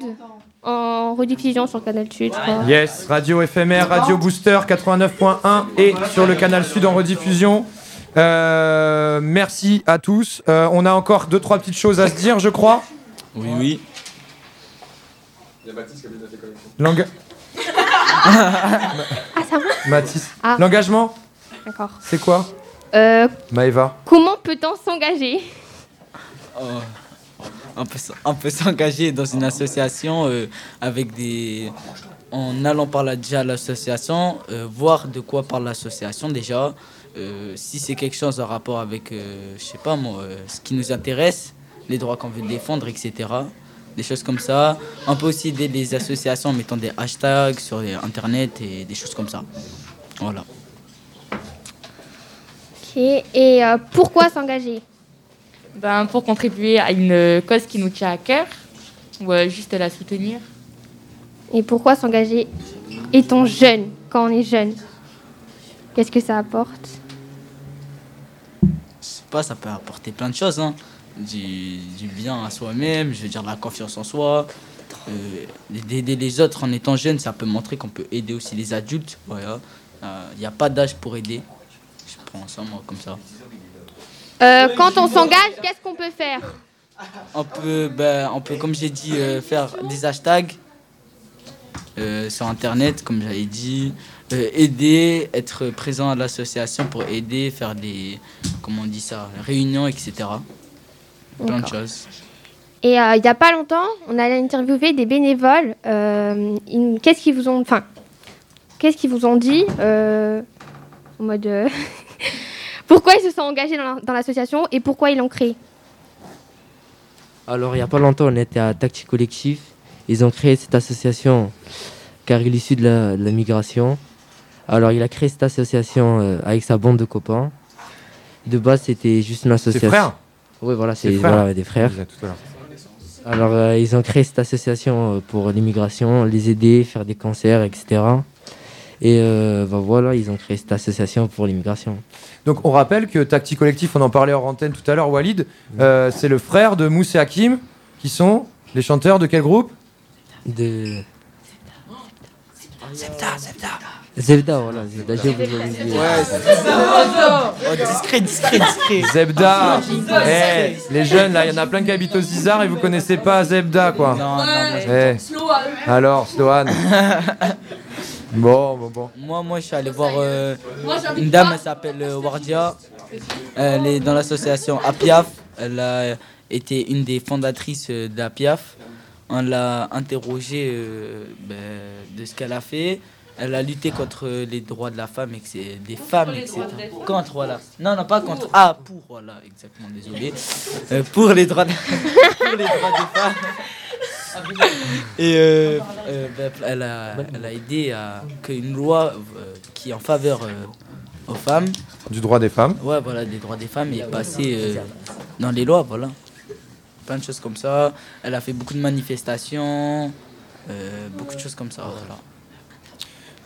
S9: En rediffusion sur Canal Sud, je crois.
S3: Yes, radio éphémère, radio booster 89.1 et sur le canal Sud en rediffusion. Euh, merci à tous. Euh, on a encore deux trois petites choses à se dire, je crois.
S11: Oui, oui.
S39: Il y a Baptiste qui a
S9: Ah, ça va?
S3: Mathis.
S9: Ah.
S3: L'engagement,
S9: D'accord.
S3: c'est quoi?
S9: Euh,
S3: Maëva.
S9: comment peut-on s'engager?
S11: Oh. On peut, s'engager dans une association euh. En allant par là déjà à l'association, euh, voir de quoi parle l'association déjà. Euh, si c'est quelque chose en rapport avec, ce qui nous intéresse, les droits qu'on veut défendre, etc. Des choses comme ça. On peut aussi aider associations en mettant des hashtags sur internet et des choses comme ça. Voilà.
S9: Ok. Et pourquoi s'engager?
S28: Ben, pour contribuer à une cause qui nous tient à cœur, ou euh, juste la soutenir.
S9: Et pourquoi s'engager étant jeune, quand on est jeune? Qu'est-ce que ça apporte?
S11: Je sais pas, ça peut apporter plein de choses. Hein. Du, du bien à soi-même, je veux dire de la confiance en soi. Euh, D'aider les autres en étant jeune, ça peut montrer qu'on peut aider aussi les adultes. Voilà. Il n'y a pas d'âge pour aider. Je prends ça moi comme ça.
S9: Euh, Quand on s'engage, qu'est-ce qu'on peut faire?
S11: On peut, ben, on peut comme j'ai dit, euh, faire des hashtags euh, sur Internet, comme j'avais dit. Aider, être présent à l'association pour aider, faire des, comment on dit ça, réunions, etc. Plein de choses.
S9: Et il n'y a pas longtemps, on a interviewé des bénévoles. Qu'est-ce qu'ils vous ont, enfin, qu'est-ce qu'ils vous ont dit en mode pourquoi ils se sont engagés dans la- dans l'association et pourquoi ils l'ont créée
S25: Alors, il n'y a pas longtemps, on était à Tactique Collectif. Ils ont créé cette association car il est issu de la, de la migration. Alors, il a créé cette association euh, avec sa bande de copains. De base, c'était juste une association.
S3: frères
S25: Oui, voilà, c'est
S3: Ses frères
S25: voilà, des frères. Alors, euh, ils ont créé cette association euh, pour l'immigration, les aider, faire des concerts, etc. Et euh, bah, voilà, ils ont créé cette association pour l'immigration.
S3: Donc on rappelle que Tacti Collectif, on en parlait hors antenne tout à l'heure, Walid, euh, c'est le frère de Mousse et Hakim, qui sont les chanteurs de quel groupe?
S25: De...
S11: Zebda, Zebda.
S25: Zebda, voilà, Zebda, j'ai oublié.
S11: Oh, discret, discret, discret.
S3: Zebda
S11: Discret.
S3: Eh, Les jeunes, là, il y en a plein qui habitent au Zizar et vous connaissez pas Zebda, quoi.
S11: Non, non, moi,
S3: Eh.
S11: Sloan.
S3: Alors, Sloan Bon, bon, bon.
S11: Moi, moi, je suis allé voir euh,
S14: Moi, j'habite
S11: une dame, elle s'appelle euh, Wardia. Elle est dans l'association APIAF. Elle a été une des fondatrices euh, de l'APIAF. On l'a interrogée euh, ben, de ce qu'elle a fait. Elle a lutté contre les droits de la femme et que c'est des femmes,
S14: les
S11: etc.
S14: droits des femmes.
S11: Contre, voilà. Non, non, pas contre. Ah, pour, voilà, exactement, désolé. Euh, pour les droits, de... pour les droits des femmes. Et euh, euh, ben, elle, a, elle a aidé à qu'une loi euh, qui est en faveur euh, aux femmes.
S3: Du droit des femmes.
S11: Ouais, voilà, des droits des femmes et passer euh, dans les lois, voilà. Plein de choses comme ça. Elle a fait beaucoup de manifestations, euh, beaucoup de choses comme ça, voilà.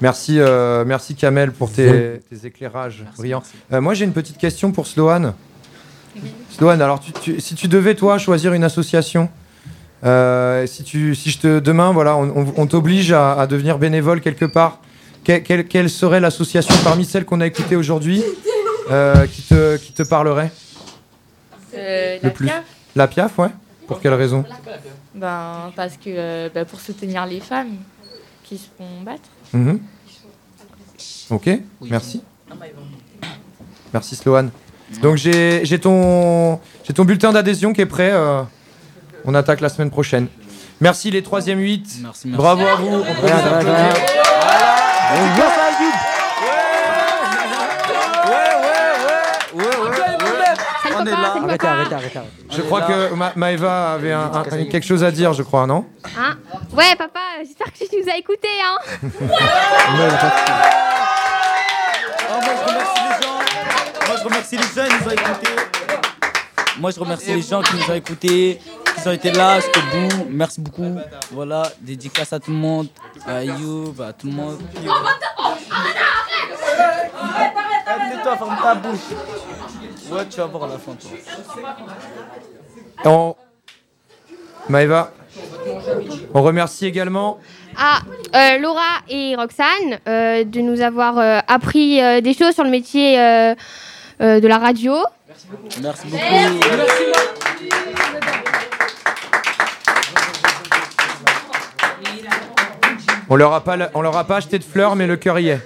S3: Merci, euh, merci Kamel pour tes, tes éclairages brillants. Euh, moi j'ai une petite question pour Sloan. Sloan, alors tu- tu- si tu devais toi choisir une association, euh, si, tu, si je te demain voilà, on, on- on t'oblige à, à devenir bénévole quelque part, que- quelle, quelle serait l'association parmi celles qu'on a écoutées aujourd'hui euh, qui, te, qui te parlerait
S28: Euh,
S3: le
S28: la
S3: plus
S28: PIAF
S3: La Piaf, ouais. Pour quelle raison
S28: Ben, parce que euh, ben, pour soutenir les femmes qui se font battre.
S3: Mhm. Ok, merci. Merci Sloan. Donc j'ai j'ai ton, j'ai ton bulletin d'adhésion qui est prêt. On attaque la semaine prochaine. Merci les 3e 8.
S11: merci.
S3: Bravo à vous. On peut
S11: Rien,
S3: vous
S11: rien.
S3: On est là.
S25: Arrêtez, arrêtez, arrêtez.
S3: Je crois que Ma- Maëva avait un- un- quelque chose à dire, je crois, non?
S9: Hein? Ouais, papa, j'espère que tu nous as écoutés. Hein
S11: Moi, je remercie les gens. Moi, je remercie les gens, ils nous ont écoutés. Moi, je remercie les gens qui nous ont écoutés, qui ont été là jusqu'au bout. Merci beaucoup. Voilà, dédicace à tout le monde, à Youb, à tout le monde. Tais-toi, ferme ta bouche. Ouais, tu vas voir à la fin, toi.
S3: On... Maëva, on remercie également
S9: Ah, euh, Laura et Roxane euh, de nous avoir euh, appris euh, des choses sur le métier euh, euh, de la radio.
S11: Merci beaucoup.
S3: On leur a pas, on leur a pas acheté de fleurs, mais le cœur y est.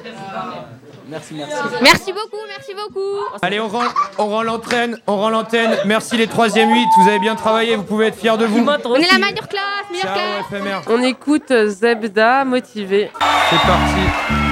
S11: Merci, merci.
S9: Merci beaucoup, merci beaucoup.
S3: Allez, on rend, on rend l'antenne, on rend l'antenne. Merci les 3e 8, vous avez bien travaillé, vous pouvez être fiers de vous.
S9: On est la meilleure classe, meilleure
S3: Ciao,
S9: classe.
S3: FMR.
S27: On écoute Zebda, motivé.
S3: C'est parti.